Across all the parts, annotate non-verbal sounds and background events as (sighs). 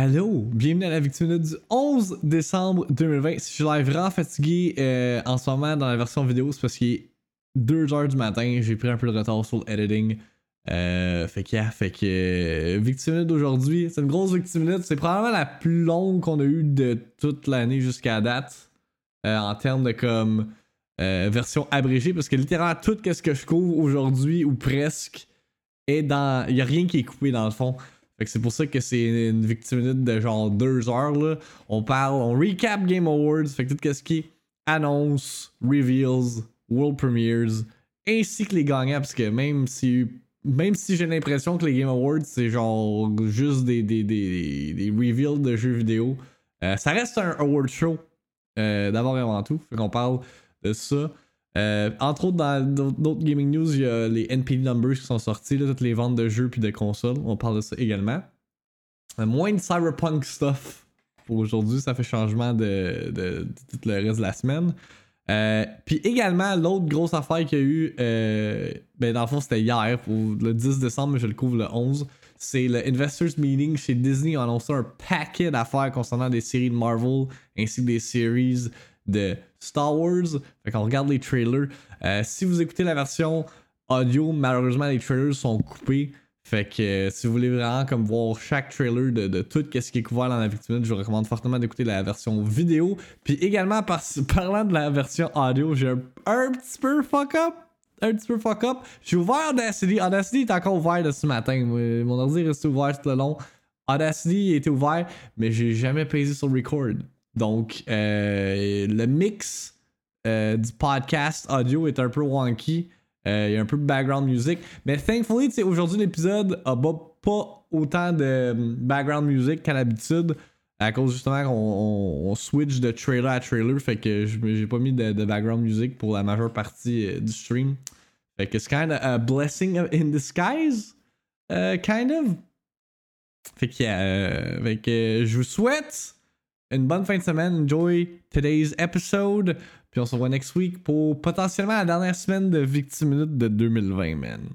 Allô, bienvenue à la Victime du 11 décembre 2020. Si je suis vraiment fatigué euh, en ce moment dans la version vidéo, c'est parce qu'il est 2h du matin. J'ai pris un peu de retard sur l'editing. Euh, fait que, yeah, fait que euh, Victime d'aujourd'hui, c'est une grosse Victime C'est probablement la plus longue qu'on a eue de toute l'année jusqu'à date. Euh, en termes de comme version abrégée. Parce que littéralement, tout ce que je couvre aujourd'hui ou presque est dans. Il n'y a rien qui est coupé dans le fond. C'est pour ça que c'est une victime de genre deux heures là. On parle, on recap Game Awards, fait que tout ce qui est annonce, reveals, world premieres, ainsi que les gagnants, parce que même si même si j'ai l'impression que les Game Awards c'est genre juste des, des, des, des reveals de jeux vidéo, euh, ça reste un award show euh, d'abord et avant tout. Fait qu'on parle de ça. Euh, entre autres, dans d'autres gaming news, il y a les NPD numbers qui sont sortis, toutes les ventes de jeux puis de consoles. On parle de ça également. Euh, moins de cyberpunk stuff pour aujourd'hui, ça fait changement de, tout le reste de la semaine. Euh, puis également, l'autre grosse affaire qu'il y a eu, ben dans le fond c'était hier, le 10 décembre, mais je le couvre le 11. C'est le Investors Meeting chez Disney. a annoncé un paquet d'affaires concernant des séries de Marvel ainsi que des séries de Star Wars. Fait qu'on regarde les trailers. Euh, si vous écoutez la version audio, malheureusement les trailers sont coupés. Fait que euh, si vous voulez vraiment comme voir chaque trailer de, tout ce qui est couvert dans la victime, je vous recommande fortement d'écouter la version vidéo. Puis également (laughs) parlant de la version audio, j'ai un, petit peu fuck up. Un petit peu fuck up. J'ai ouvert Audacity. Audacity est encore ouvert de ce matin. Mon ordi est resté ouvert tout le long. Audacity était ouvert, mais j'ai jamais pesé sur record. Donc, euh, le mix euh, du podcast audio est un peu wonky. Euh, il y a un peu de background music. Mais thankfully, aujourd'hui, l'épisode a pas autant de background music qu'à l'habitude. À cause justement qu'on on, switch de trailer à trailer. Fait que j'ai pas mis de, background music pour la majeure partie du stream. Fait que c'est kind of a blessing in disguise. kind of. Fait que, fait que je vous souhaite une bonne fin de semaine. Enjoy today's episode. Puis on se revoit next week pour potentiellement la dernière semaine de Victime Minute de 2020, man.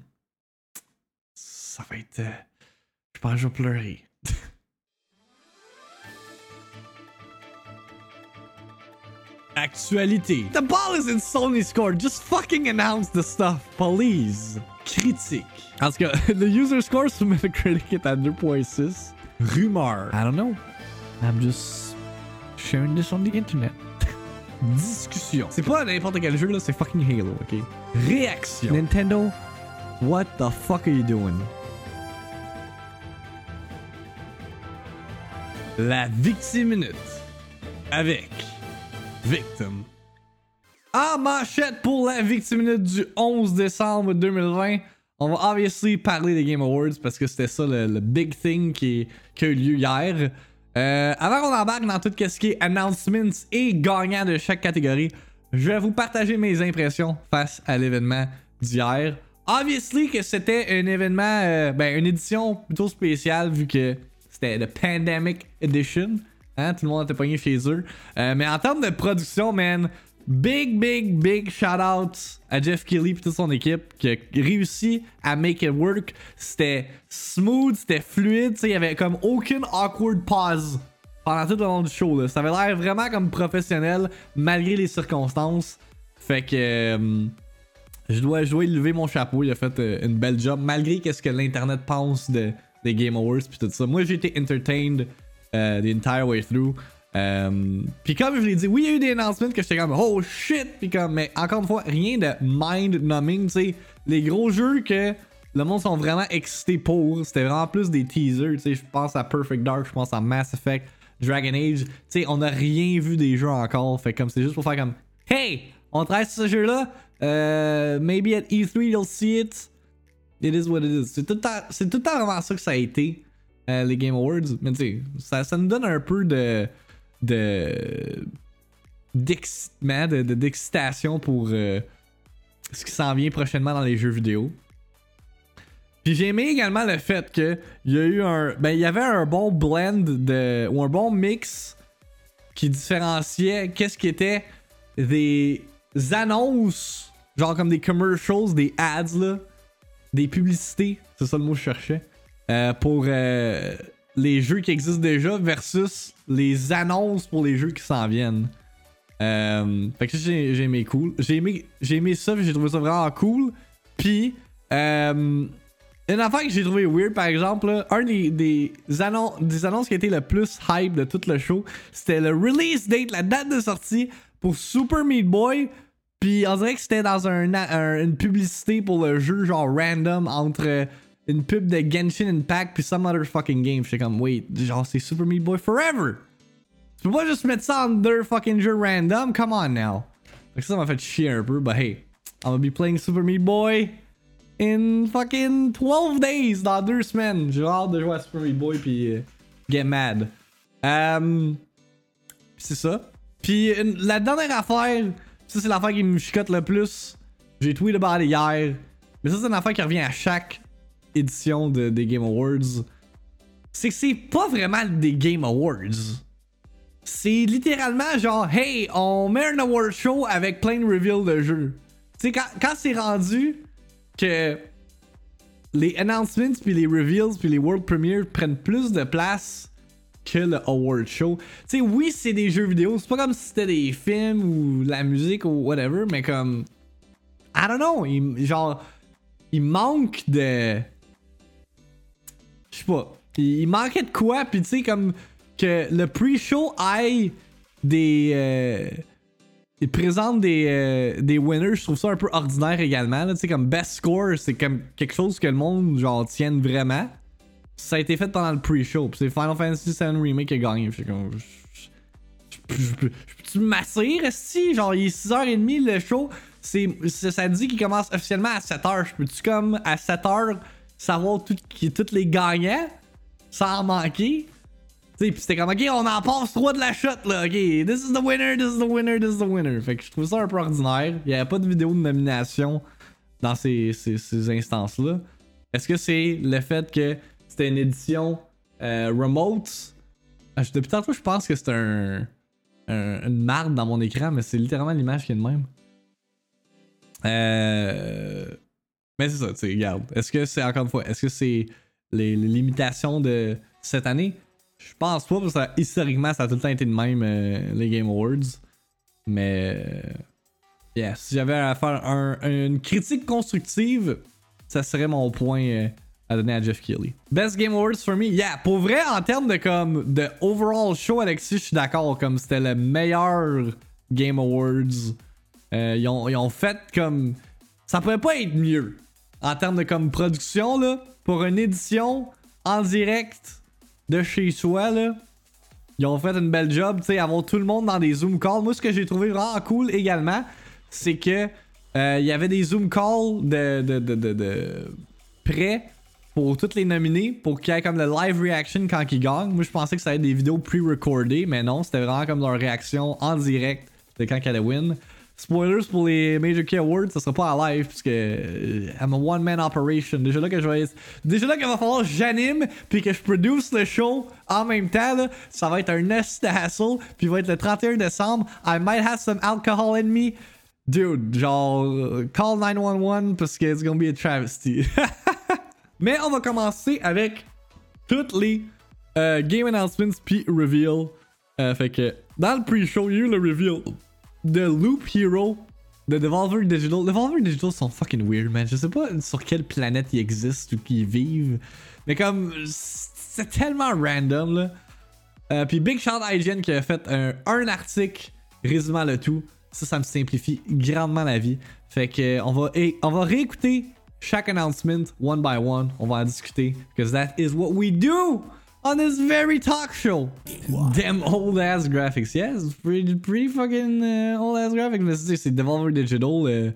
Ça va être. Euh, je pense que je vais pleurer. (laughs) Actualité. The ball is in Sony's court. Just fucking announce the stuff, please. Critique. Tout cas, (laughs) le user score sur Metacritic est à 2.6. Rumeur. I don't know. I'm just sharing this on the internet. (laughs) Discussion. C'est pas n'importe quel jeu là, c'est fucking Halo, ok? Réaction. Nintendo, what the fuck are you doing? La Victime Minute. Avec Victim. En manchette pour la Victime Minute du 11 décembre 2020. On va obviously parler des Game Awards parce que c'était ça le, big thing qui, qui a eu lieu hier. Euh, avant qu'on embarque dans tout ce qui est announcements et gagnants de chaque catégorie, je vais vous partager mes impressions face à l'événement d'hier. Obviously que c'était un événement, euh, ben une édition plutôt spéciale vu que c'était le Pandemic Edition. Hein, tout le monde était pogné chez eux. Euh, mais en termes de production, man, Big, big, big shout out à Jeff Kelly et toute son équipe qui a réussi à make it work. C'était smooth, c'était fluide, il y avait comme aucune awkward pause pendant tout le long du show. Ça avait l'air vraiment comme professionnel malgré les circonstances. Fait que euh, je dois jouer lever mon chapeau. Il a fait euh, une belle job malgré ce que l'internet pense de, des Game Awards puis tout ça. Moi j'ai été entertained uh, the entire way through. Euh, puis comme je l'ai dit, oui, il y a eu des announcements que j'étais comme oh shit, puis comme, mais encore une fois, rien de mind-numbing, tu sais. Les gros jeux que le monde sont vraiment excités pour, c'était vraiment plus des teasers, tu sais. Je pense à Perfect Dark, je pense à Mass Effect, Dragon Age, tu sais, on n'a rien vu des jeux encore, fait comme c'est juste pour faire comme hey, on travaille sur ce jeu-là, euh, maybe at E3 you'll see it. It is what it is. C'est tout, tout le temps vraiment ça que ça a été, euh, les Game Awards, mais tu sais, ça, ça nous donne un peu de de d'excitation pour euh, ce qui s'en vient prochainement dans les jeux vidéo. Puis j'ai aimé également le fait que il y a eu un ben il y avait un bon blend de ou un bon mix qui différenciait qu'est-ce qui était des annonces genre comme des commercials, des ads là, des publicités, c'est ça le mot que je cherchais euh, pour euh, les jeux qui existent déjà versus les annonces pour les jeux qui s'en viennent. Euh, fait que j'ai j'ai aimé cool. J'ai aimé, ça, j'ai trouvé ça vraiment cool. Puis, euh, une affaire que j'ai trouvé weird, par exemple, un des, des, annonces, qui a été le plus hype de tout le show, c'était le release date, la date de sortie pour Super Meat Boy. Puis on dirait que c'était dans un- une publicité pour le jeu, genre random, entre une pub de Genshin Impact puis some other fucking game. J'étais comme, wait, genre c'est Super Meat Boy Forever! Tu peux pas juste mettre ça en deux fucking jeux random? Come on now. Que ça m'a fait chier un peu, but hey, I'm gonna be playing Super Meat Boy in fucking 12 days, dans deux semaines. J'ai hâte de jouer à Super Meat Boy puis euh, get mad. Um, c'est ça. Puis la dernière affaire, ça c'est l'affaire qui me chicote le plus. J'ai tweeté about it hier. Mais ça c'est une affaire qui revient à chaque édition de, des Game Awards. C'est que c'est pas vraiment des Game Awards. C'est littéralement genre, hey, on met un award show avec plein de reveals de jeux. Tu sais, quand, quand c'est rendu que les announcements, puis les reveals, puis les world premiers prennent plus de place que le award show. Tu sais, oui, c'est des jeux vidéo, c'est pas comme si c'était des films ou la musique ou whatever, mais comme. I don't know, genre, il manque de. Je sais pas. Il, manquait de quoi, puis tu sais, comme que le pre-show aille des. Euh, il présente des, euh, des winners, je trouve ça un peu ordinaire également. Tu sais, comme best score, c'est comme quelque chose que le monde, genre, tienne vraiment. Ça a été fait pendant le pre-show. Puis c'est Final Fantasy VII Remake qui a gagné. Puis comme. je- je- je- je peux- je peux-tu m'asseoir, esti? Genre, il est 6h30 le show. C'est- ça dit qu'il commence officiellement à 7h. Je peux-tu, comme, à 7h, savoir tout, les gagnants sans en manquer? Tu sais, pis c'était comme, ok, on en passe trois de la shot, là, ok, this is the winner, this is the winner, this is the winner. Fait que je trouve ça un peu ordinaire. Il n'y avait pas de vidéo de nomination dans ces, ces, ces instances-là. Est-ce que c'est le fait que c'était une édition euh, remote? Ah, Depuis tantôt, je pense que c'est un, un- une marde dans mon écran, mais c'est littéralement l'image qui est de même. Euh... Mais c'est ça, tu sais, regarde. Est-ce que c'est, encore une fois, est-ce que c'est les, limitations de cette année? Je pense pas, parce que historiquement, ça a tout le temps été de même, euh, les Game Awards. Mais. euh, Yeah, si j'avais à faire un- une critique constructive, ça serait mon point euh, à donner à Jeff Keighley. Best Game Awards for me, yeah, pour vrai, en termes de comme de overall show, Alexis, je suis d'accord, comme c'était le meilleur Game Awards. Ils, ont, ils ont fait comme. Ça pourrait pas être mieux. En termes de comme production, là, pour une édition en direct de chez soi, là. Ils ont fait une belle job, tu sais, avoir tout le monde dans des Zoom calls. Moi, ce que j'ai trouvé vraiment cool également, c'est que euh, il y avait des Zoom calls de, de, de, de, de prêts pour toutes les nominés, pour qu'il y ait comme le live reaction quand ils gagnent. Moi, je pensais que ça allait être des vidéos pre-recordées, mais non, c'était vraiment comme leur réaction en direct de quand allaient win. Spoilers pour les Major Key Awards, ça sera pas en live puisque euh, I'm a one man operation. Déjà là que je vais déjà là qu'il va falloir que j'anime puis que je produce le show en même temps ça va être un nest de hassle puis va être le 31 décembre. I might have some alcohol in me. Dude, genre call 911 parce que it's gonna be a travesty. (laughs) Mais on va commencer avec toutes les euh, game announcements puis reveal. Euh, fait que dans le pre-show, il y a eu le reveal de Loop Hero de Devolver Digital. Devolver Digital sont fucking weird, man. Je sais pas sur quelle planète ils existent ou qu'ils vivent. Mais comme, c'est tellement random, là. Euh, puis Big Shout IGN qui a fait un, un article résumant le tout. Ça, ça me simplifie grandement la vie. Fait que on va, on va réécouter chaque announcement one by one. On va en discuter. Because that is what we do on this very talk show. Damn old ass graphics. Yes, pretty, pretty fucking uh, old ass graphics. Mais c'est c'est Devolver Digital. euh,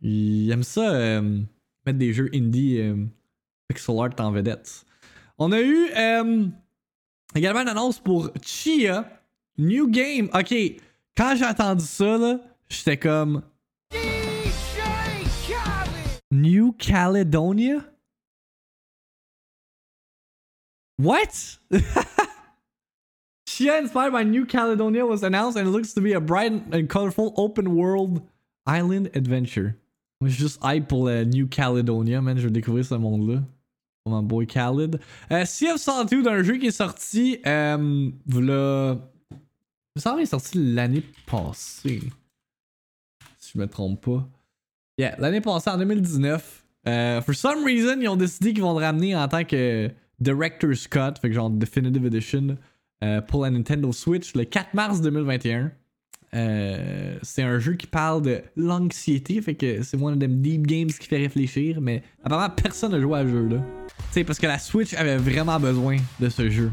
ils aiment ça euh, mettre des jeux indie euh, pixel art en vedette. On a eu euh, également une annonce pour Chia. New game. Ok, quand j'ai entendu ça, là, j'étais comme. New Caledonia? What? (laughs) Chia inspired by New Caledonia was announced and it looks to be a bright and colorful open world island adventure. Moi, je juste hype New Caledonia, man. Je veux découvrir ce monde-là. Mon boy Khalid. Euh, sea of Solitude, un jeu qui est sorti. Euh, qu'il est sorti l'année passée. Si je me trompe pas. Yeah, l'année passée, en 2019. Euh, for some reason, ils ont décidé qu'ils vont le ramener en tant que Director's Cut, fait que genre Definitive Edition, euh, pour la Nintendo Switch le 4 mars 2021. Euh, c'est un jeu qui parle de l'anxiété, fait que c'est one of them deep games qui fait réfléchir, mais apparemment personne n'a joué à ce jeu-là. Tu sais, parce que la Switch avait vraiment besoin de ce jeu.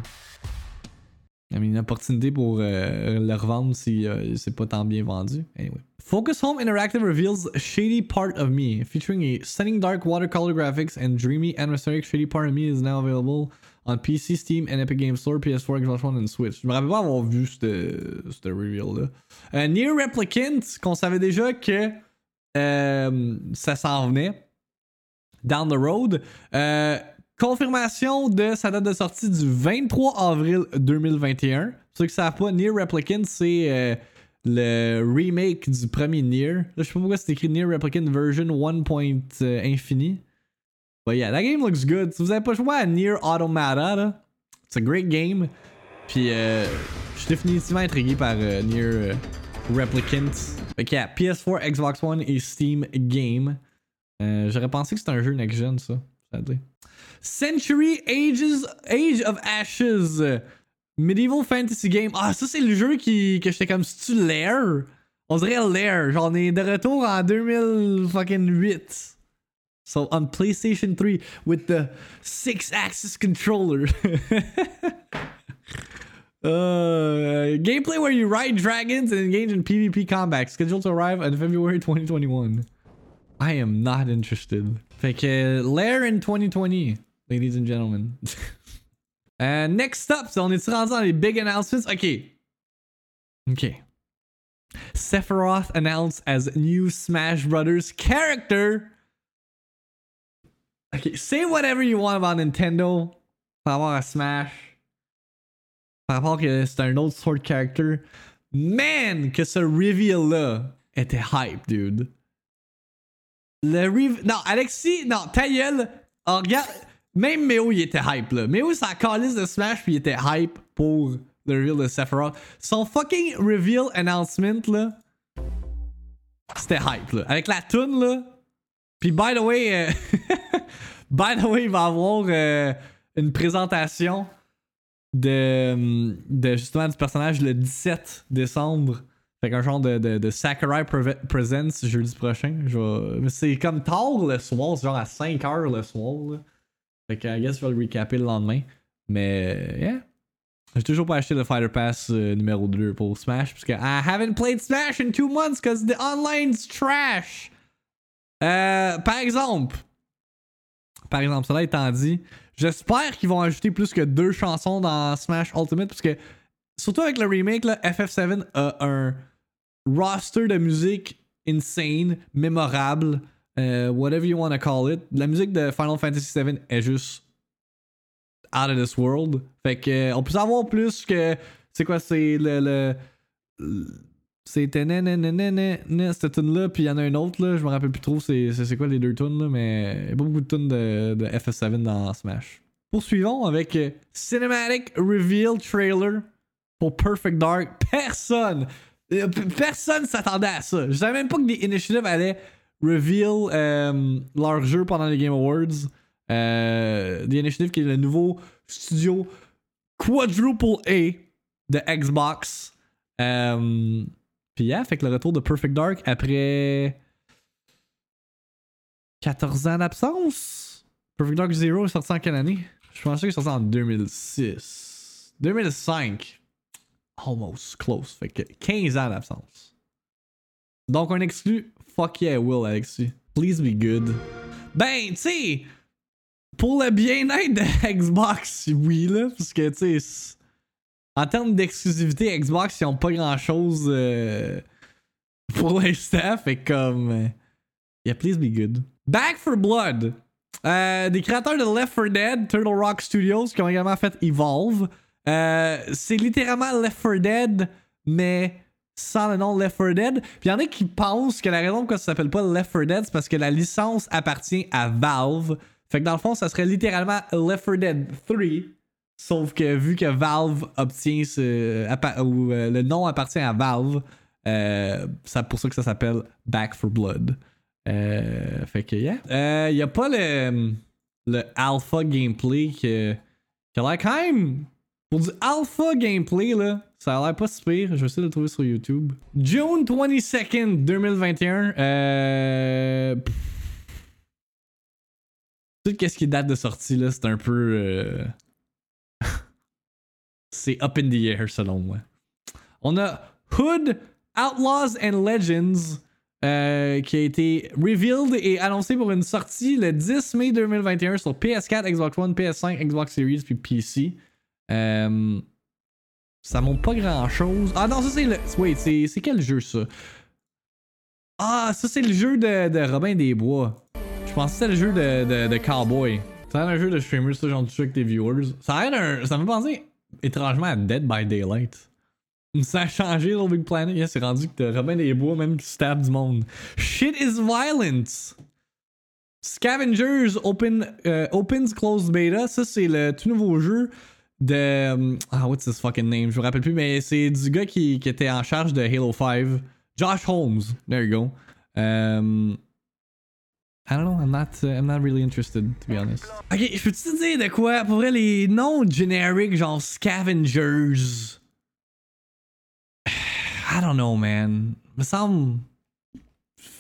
Une opportunité pour euh, le revendre si euh, c'est pas tant bien vendu. Anyway. Focus Home Interactive reveals Shady Part of Me, featuring a stunning dark watercolor graphics and dreamy atmospheric Shady Part of Me is now available on PC, Steam, and Epic Games Store, PS4, Xbox One, and Switch. Je me rappelle pas avoir vu ce reveal-là. Euh, Near Replicant, qu'on savait déjà que euh, ça s'en venait. Down the road. Euh, confirmation de sa date de sortie du 23 avril 2021. Pour ceux qui savent pas, Near Replicant, c'est euh, le remake du premier Near. Là, je sais pas pourquoi c'est écrit Near Replicant version 1.infini. But yeah, that game looks good. Si vous avez pas joué à Near Automata, là, it's a great game. Puis euh, je suis définitivement intrigué par euh, Near euh, Replicant. Fait que yeah, PS4, Xbox One et Steam Game. Euh, J'aurais pensé que c'était un jeu next-gen, ça. Century Ages, Age of Ashes. Medieval Fantasy Game. Ah, ça, c'est le jeu qui, que j'étais comme, si tu Lair? On dirait Lair. J'en ai de retour en 2008. So on PlayStation 3 with the six axis controller. (laughs) uh, gameplay where you ride dragons and engage in PvP combat. Scheduled to arrive in February 2021. I am not interested. Fait que Lair in 2020, ladies and gentlemen. and next up, on est rendu dans les big announcements. Ok. Ok. Sephiroth announced as new Smash Brothers character. Okay, say whatever you want about Nintendo par rapport à Smash. Par rapport que c'est un autre sort character. Man, que ce reveal-là était uh, hype, dude. Le reveal. Non, Alexis, non, ta gueule. Oh, regarde, même Méo, il était hype, là. Méo, la calice de Smash, puis il était hype pour le reveal de Sephiroth. Son fucking reveal announcement, là. C'était hype, là. Avec la tune là. Puis, by the way, euh, (laughs) by the way, il va y avoir euh, une présentation de, justement du personnage le 17 décembre. Fait qu'un genre de, Sakurai Presents jeudi prochain. Je C'est comme tard le soir, c'est genre à 5h le soir. Là. Fait I guess, je vais le recapper le lendemain. Mais, yeah. J'ai toujours pas acheté le Fighter Pass euh, numéro 2 pour Smash. Parce que I haven't played Smash in two months because the online's trash. Euh, par exemple, par exemple, cela étant dit, j'espère qu'ils vont ajouter plus que deux chansons dans Smash Ultimate parce que, surtout avec le remake, là, FF7 a un roster de musique insane, mémorable, euh, whatever you want to call it. La musique de Final Fantasy VII est juste out of this world. Fait que, euh, on peut savoir plus que, c'est quoi, c'est le, le, le c'était cette tune là puis il y en a une autre là, je me rappelle plus trop c'est quoi les deux tunes là, mais y a pas beaucoup de tunes de, de FF7 dans Smash. Poursuivons avec euh, Cinematic Reveal Trailer pour Perfect Dark. Personne, personne s'attendait à ça. Je savais même pas que des initiatives allaient reveal euh, leur jeu pendant les Game Awards. Euh, The Initiative qui est le nouveau studio Quadruple A de Xbox. Euh, puis yeah, fait que le retour de Perfect Dark après 14 ans d'absence. Perfect Dark Zero est sorti en quelle année? Je pensais qu'il est sorti en 2006. 2005. Almost close. Fait que 15 ans d'absence. Donc un exclu, fuck yeah, Will Alexis. Please be good. Ben, tu sais, pour le bien-être de (laughs) Xbox, oui, là, parce que, tu sais, en termes d'exclusivité, Xbox, ils ont pas grand chose euh, pour l'instant. Fait comme. Euh, yeah, please be good. Back for Blood. Euh, des créateurs de Left 4 Dead, Turtle Rock Studios, qui ont également fait Evolve. c'est littéralement Left 4 Dead, mais sans le nom Left 4 Dead. Puis il y en a qui pensent que la raison pourquoi ça s'appelle pas Left 4 Dead, c'est parce que la licence appartient à Valve. Fait que dans le fond, ça serait littéralement Left 4 Dead 3. Sauf que vu que Valve obtient ce. ou euh, le nom appartient à Valve, euh, c'est pour ça que ça s'appelle Back for Blood. Euh, fait que, yeah. Il n'y a pas le, le alpha gameplay que, qui a l'air. Pour du alpha gameplay, là, ça a l'air pas si pire. Je vais essayer de le trouver sur YouTube. June 22nd 2021. Euh. Tout ce qui date de sortie, là, c'est un peu. Euh, (laughs) c'est up in the air, selon moi. On a Hood, Outlaws and Legends. Euh, qui a été revealed et annoncé pour une sortie le 10 mai 2021 sur PS4, Xbox One, PS5, Xbox Series puis PC. Euh, ça montre pas grand chose. Ah non, ça c'est le. Wait, c'est quel jeu ça? Ah, ça c'est le jeu de, de Robin des Bois. Je pensais que c'était le jeu de, de, de Cowboy. Ça a un jeu de streamer, ça, genre tu avec tes viewers. Ça a un. Ça me penser étrangement à Dead by Daylight. Ça a changé Little Big Planet. Yeah, c'est rendu que t'as Robin des Bois même qui stab du monde. Shit is violence! Scavengers open, uh, Opens Closed Beta. Ça, c'est le tout nouveau jeu de. Um, ah, what's his fucking name? Je me rappelle plus, mais c'est du gars qui, qui, était en charge de Halo 5. Josh Holmes. There you go. Um, I don't know, I'm not, uh, I'm not really interested, to be honest. Ok, je peux te dire de quoi? Pour les noms generiques, genre Scavengers. (sighs) I don't know, man. Me semble.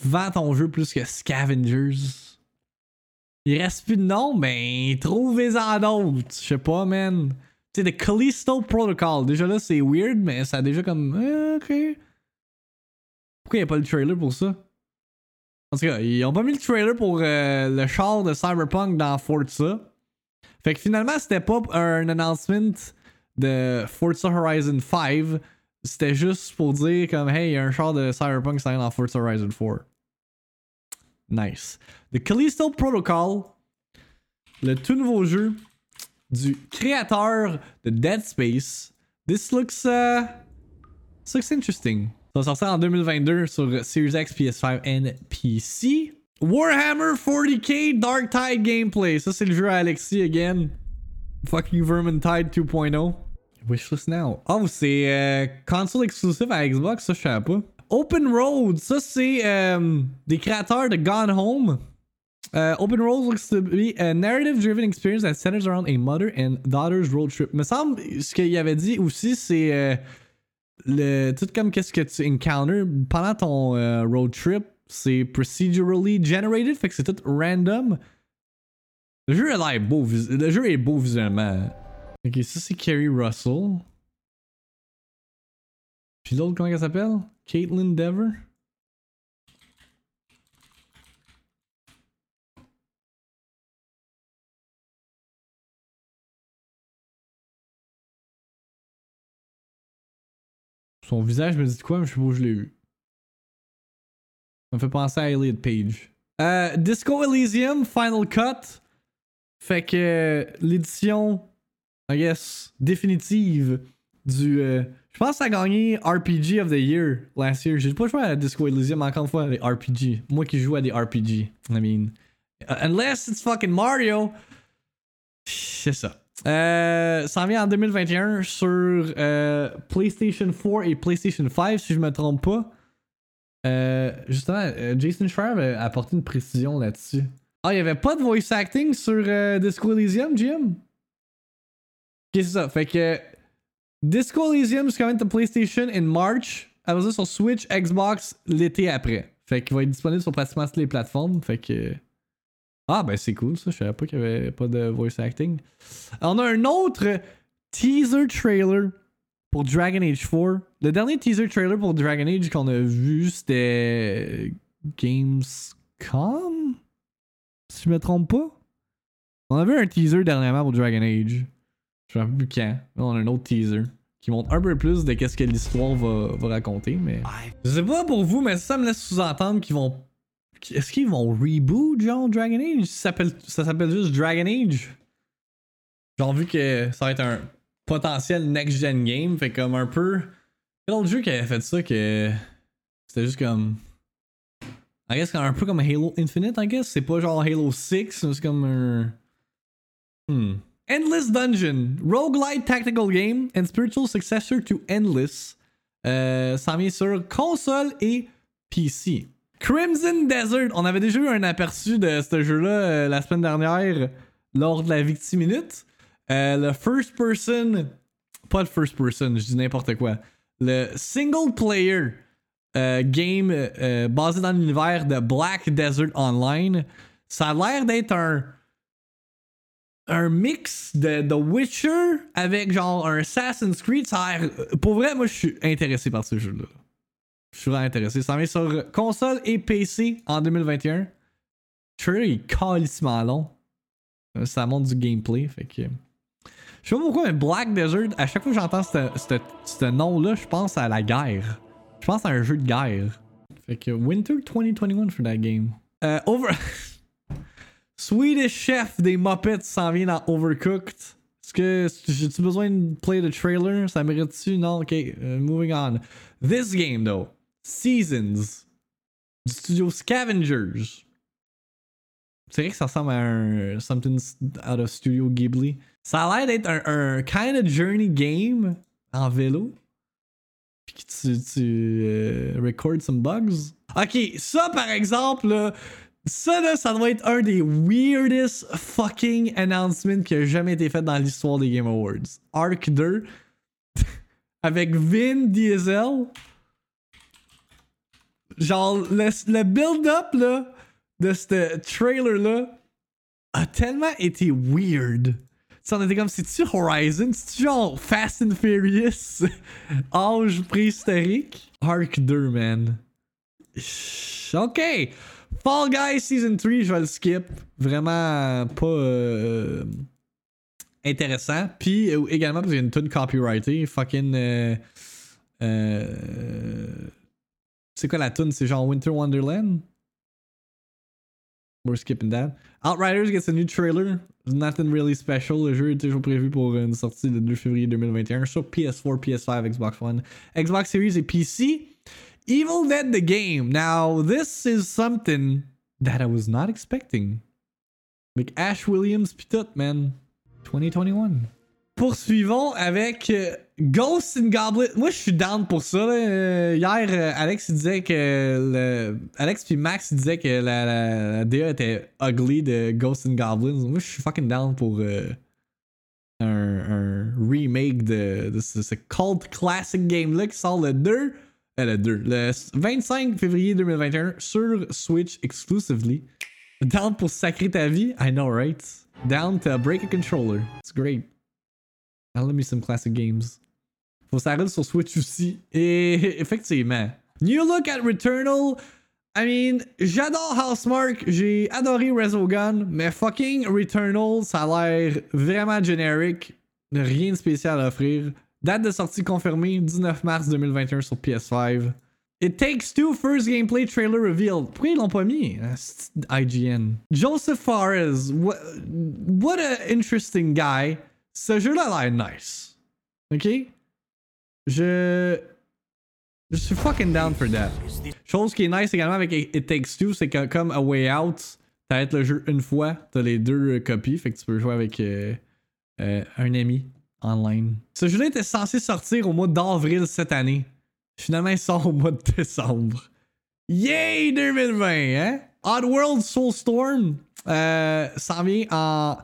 Vends ton jeu plus que Scavengers. Il reste plus de nom, ben, trouvez-en d'autres. Je sais pas, man. Tu sais, The Callisto Protocol. Déjà là, c'est weird, mais ça a déjà comme. Eh, ok. Pourquoi il n'y a pas le trailer pour ça? En tout cas, ils ont pas mis le trailer pour euh, le char de Cyberpunk dans Forza. Fait que finalement, c'était pas un announcement de Forza Horizon 5. C'était juste pour dire comme hey, il y a un char de Cyberpunk qui dans Forza Horizon 4. Nice. The Callisto Protocol, le tout nouveau jeu du créateur de Dead Space. This looks, uh, this looks interesting. Ça va sortir en 2022 sur Series X, PS5 et PC. Warhammer 40k Dark Tide gameplay. Ça, c'est le jeu à Alexis again. Fucking Vermintide 2.0. Wishlist now. Oh, c'est euh, console exclusive à Xbox, ça je savais pas. Open Road, ça c'est euh, des créateurs de Gone Home. Uh, open Road looks to be a narrative-driven experience that centers around a mother and daughter's road trip. Me semble ce qu'il avait dit aussi, c'est euh, le tout comme qu'est-ce que tu encounters pendant ton euh, road trip, c'est procedurally generated, fait que c'est tout random. Le jeu a l'air beau, le jeu est beau visuellement. Ok, ça c'est Kerry Russell. Puis l'autre, comment elle s'appelle? Caitlin Dever? Son visage me dit quoi, mais je sais pas où je l'ai vu. Ça me fait penser à Elliot Page. Euh, Disco Elysium Final Cut. Fait que l'édition I guess, définitive du. Euh, je pense que ça a gagné RPG of the Year last year. J'ai pas joué à Disco Elysium encore une fois à des RPG. Moi qui joue à des RPG. I mean, uh, unless it's fucking Mario. C'est ça. Euh, ça vient en 2021 sur euh, PlayStation 4 et PlayStation 5, si je me trompe pas. Euh, justement, euh, Jason Schreier a apporté une précision là-dessus. Ah, il n'y avait pas de voice acting sur Disco Elysium, Jim? Ok, c'est ça. Fait que Disco Elysium is coming to PlayStation in March. Après ça, sur Switch, Xbox l'été après. Fait qu'il va être disponible sur pratiquement toutes les plateformes. Fait que. Ah, ben c'est cool ça. Je savais pas qu'il y avait pas de voice acting. On a un autre teaser trailer pour Dragon Age 4. Le dernier teaser trailer pour Dragon Age qu'on a vu, c'était Gamescom? Si je me trompe pas. On a vu un teaser dernièrement pour Dragon Age. Je sais plus quand. Là, on a un autre teaser qui montre un peu plus de qu'est-ce que l'histoire va, va, raconter, mais... Je sais pas pour vous, mais ça me laisse sous-entendre qu'ils vont... Est-ce qu'ils vont reboot, genre, Dragon Age? Ça s'appelle juste Dragon Age? Genre, vu que ça va être un potentiel next-gen game, fait comme un peu... Quel autre jeu qui avait fait ça que... C'était juste comme... I guess un peu comme Halo Infinite, I guess? C'est pas genre Halo 6, c'est comme un. Hmm. Endless Dungeon, roguelite tactical game and spiritual successor to Endless. Euh, ça vient sur console et PC. Crimson Desert, on avait déjà eu un aperçu de ce jeu-là euh, la semaine dernière lors de la Victime Minute. Euh, le first person, pas le first person, je dis n'importe quoi. Le single player euh, game basé dans l'univers de Black Desert Online. Ça a l'air d'être un un mix de The Witcher avec genre un Assassin's Creed. Ça a pour vrai, moi je suis intéressé par ce jeu-là. Je suis vraiment intéressé. Ça vient sur console et PC en 2021. Le trailer est calissement long. Ça montre du gameplay. Fait que. Je sais pas pourquoi, mais Black Desert, à chaque fois que j'entends ce nom-là, je pense à la guerre. Je pense à un jeu de guerre. Fait que Winter 2021 for that game. Euh, over. (laughs) Swedish Chef des Muppets s'en vient dans Overcooked. Est-ce que j'ai-tu besoin de play the trailer? Ça mérite-tu? Non? Ok, uh, moving on. This game, though. Seasons. Du studio Scavengers. C'est vrai que ça ressemble à un something out of Studio Ghibli. Ça a l'air d'être un, un, kind of journey game en vélo. Puis que tu, tu uh, record some bugs. Ok, ça par exemple, ça, là, ça doit être un des weirdest fucking announcements qui a jamais été fait dans l'histoire des Game Awards. Arc 2 (laughs) avec Vin Diesel. Genre, le, build-up là, de ce trailer-là a tellement été weird. Ça, on était comme, c'est-tu Horizon? C'est-tu genre Fast and Furious? (laughs) Âge préhistorique? Arc 2, man. Ok. Fall Guys Season 3, je vais le skip. Vraiment pas euh, intéressant. Puis euh, également parce qu'il y a une tune copyrightée. Fucking. Euh, euh, c'est quoi la tune C'est genre Winter Wonderland? We're skipping that. Outriders gets a new trailer. Nothing really special. Le jeu est toujours prévu pour une sortie le 2 février 2021 sur PS4, PS5, Xbox One, Xbox Series et PC. Evil Dead the game. Now, this is something that I was not expecting. Like Ash Williams pis tout, man. 2021. Poursuivons avec euh, Ghost and Goblin. Moi, je suis down pour ça. Là. Euh, hier, euh, Alex disait que. Le... Alex puis Max disaient que la, la, DA était ugly de Ghost and Goblins. Moi, je suis fucking down pour un, un, remake de, de ce, cult classic game-là qui sort le 2 le 2. Le 25 février 2021 sur Switch exclusively. Down pour sacrer ta vie? I know, right? Down to break a controller. It's great. I me some classic games. Faut s'arrêter sur Switch aussi. Et (laughs) effectivement. New look at Returnal. I mean, j'adore Housemark, j'ai adoré Resogun, mais fucking Returnal, ça a l'air vraiment générique. Rien de spécial à offrir. Date de sortie confirmée 19 mars 2021 sur PS5. It Takes Two first gameplay trailer revealed. Pourquoi ils l'ont pas mis? IGN. Joseph Fares. What, what a interesting guy. Ce jeu-là a l'air nice. Ok? Je. Je suis fucking down for that. Chose qui est nice également avec It Takes Two, c'est que comme A Way Out, t'as le jeu une fois, t'as les deux copies, fait que tu peux jouer avec euh, euh, un ami online. Ce jeu-là était censé sortir au mois d'avril cette année. Finalement, il sort au mois de décembre. Yay 2020, hein? Oddworld Soulstorm euh, s'en vient en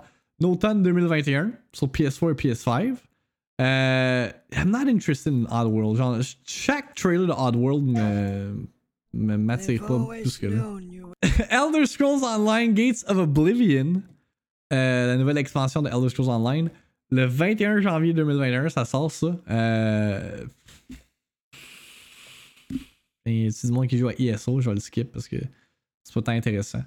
automne 2021 sur PS4 et PS5. Euh, I'm not interested in Oddworld. Genre, chaque trailer de Oddworld me, me m'attire pas plus que là. (laughs) Elder Scrolls Online Gates of Oblivion, euh, la nouvelle expansion de Elder Scrolls Online, le 21 janvier 2021, ça sort ça. Euh... Et si du monde qui joue à ESO, je vais le skip parce que c'est pas tant intéressant.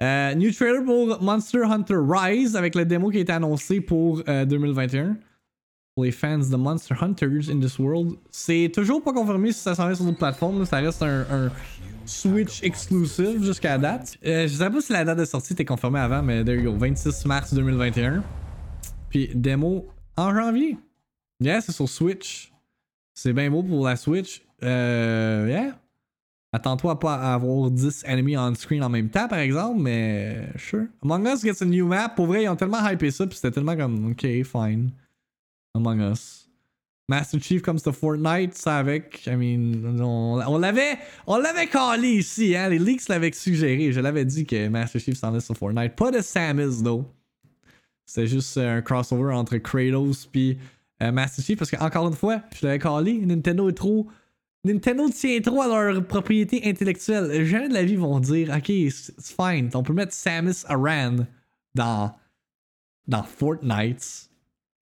Euh, new trailer pour Monster Hunter Rise avec le démo qui a été annoncé pour 2021. Euh, pour les fans de Monster Hunters in this world. C'est toujours pas confirmé si ça s'en va sur d'autres plateformes. Ça reste un, Switch exclusive jusqu'à date. Euh, je sais pas si la date de sortie était confirmée avant, mais there you go. 26 mars 2021. Puis démo en janvier. Yeah, c'est sur Switch. C'est bien beau pour la Switch. Euh, yeah. Attends-toi pas à avoir 10 ennemis on screen en même temps, par exemple, mais sure. Among Us gets a new map. Pour vrai, ils ont tellement hypé ça, puis c'était tellement comme, ok, fine. Among Us. Master Chief comes to Fortnite, ça avec. I mean, on, on l'avait, on l'avait calé ici, hein. Les leaks l'avaient suggéré. Je l'avais dit que Master Chief s'en sur Fortnite. Pas de Samus, though. C'était juste euh, un crossover entre Kratos puis euh, Master Chief, parce que encore une fois, je l'avais calé. Nintendo est trop Nintendo tient trop à leur propriété intellectuelle. Jamais de la vie vont dire, ok, c'est fine, on peut mettre Samus Aran dans, dans Fortnite.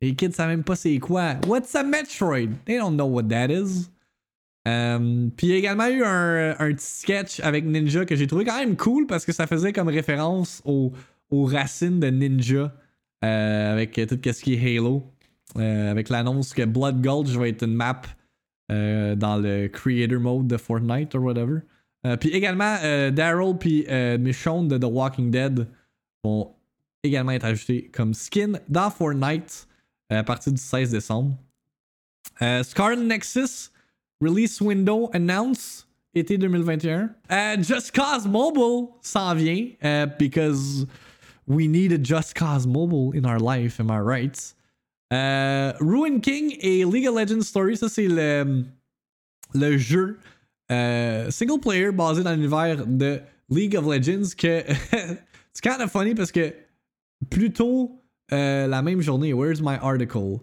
Les kids savent même pas c'est quoi. What's a Metroid? They don't know what that is. Um, puis il y a également eu un, un, petit sketch avec Ninja que j'ai trouvé quand même cool parce que ça faisait comme référence aux, aux racines de Ninja euh, avec tout ce qui est Halo. Euh, avec l'annonce que Blood Gulch va être une map euh, dans le creator mode de Fortnite ou whatever. Puis également, Daryl puis Michonne de The Walking Dead vont également être ajoutés comme skin dans Fortnite à partir du 16 décembre. Scar Nexus release window announce été 2021. Just Cause Mobile s'en vient because we need a Just Cause Mobile in our life, am I right? Euh, Ruin King et League of Legends Story, ça c'est le, le jeu euh, single player basé dans l'univers de League of Legends que (laughs) c'est kind of funny parce que plus tôt euh, la même journée, where's my article?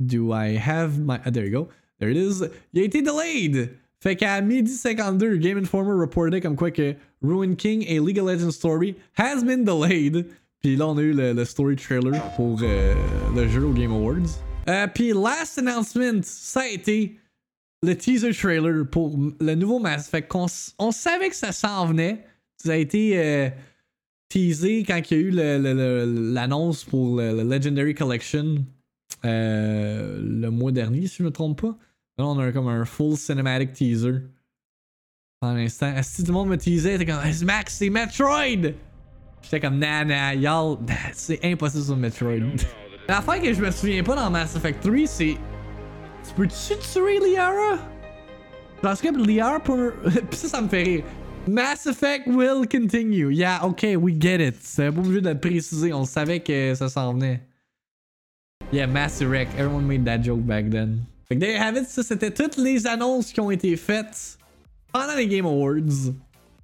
Do I have my. Ah, there you go. There it is. Il a été delayed! Fait qu'à midi 52, Game Informer reportait comme quoi que Ruin King et League of Legends Story has been delayed. Puis là, on a eu le, story trailer pour euh, le jeu au Game Awards. Euh, puis last announcement, ça a été le teaser trailer pour le nouveau Mass Effect. On, savait que ça s'en venait. Ça a été teasé quand il y a eu l'annonce pour le, Legendary Collection le mois dernier, si je ne me trompe pas. Là, on a comme un full cinematic teaser. En l'instant, si tout le monde me teasait, t'es comme Max, c'est Metroid! J'étais comme, nah, nah, y'all, c'est impossible sur Metroid. L'affaire que je me souviens pas dans Mass Effect 3, c'est. Tu peux-tu tuer Liara? Parce que Liara pour. Pis (laughs) ça, ça me fait rire. Mass Effect will continue. Yeah, okay, we get it. C'est pas obligé de préciser, on savait que ça s'en venait. Yeah, Mass Effect. Everyone made that joke back then. Fait que there you have it. Ça, c'était toutes les annonces qui ont été faites pendant les Game Awards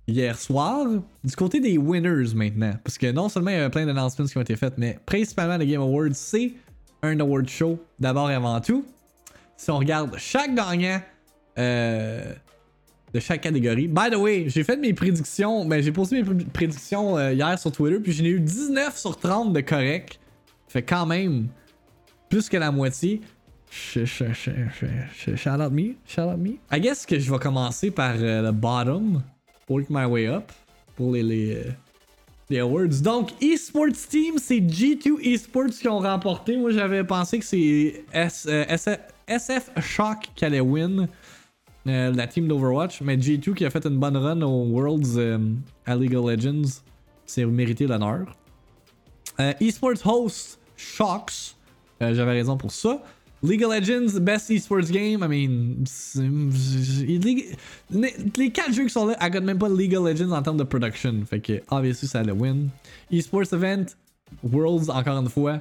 hier soir. Du côté des winners maintenant. Parce que non seulement il y a plein d'announcements qui ont été faits, mais principalement le Game Awards, c'est un award show d'abord et avant tout. Si on regarde chaque gagnant euh, de chaque catégorie. By the way, j'ai fait mes prédictions, mais ben, j'ai posté mes prédictions euh, hier sur Twitter, puis j'en ai eu 19 sur 30 de correct. Fait quand même plus que la moitié. Shout out me, shout out me. I guess que je vais commencer par euh, le bottom work my way up pour les, les, les awards. Donc, eSports Team, c'est G2 Esports qui ont remporté. Moi, j'avais pensé que c'est SF euh, Shock qui allait win euh, la team d'Overwatch, mais G2 qui a fait une bonne run aux Worlds euh, à League of Legends, c'est mérité l'honneur. eSports Host Shocks, j'avais raison pour ça. League of Legends, best esports game. I mean, les 4 jeux qui sont là, I got même pas League of Legends en termes de production. Fait que, obviously, ça allait win. Esports event, Worlds, encore une fois.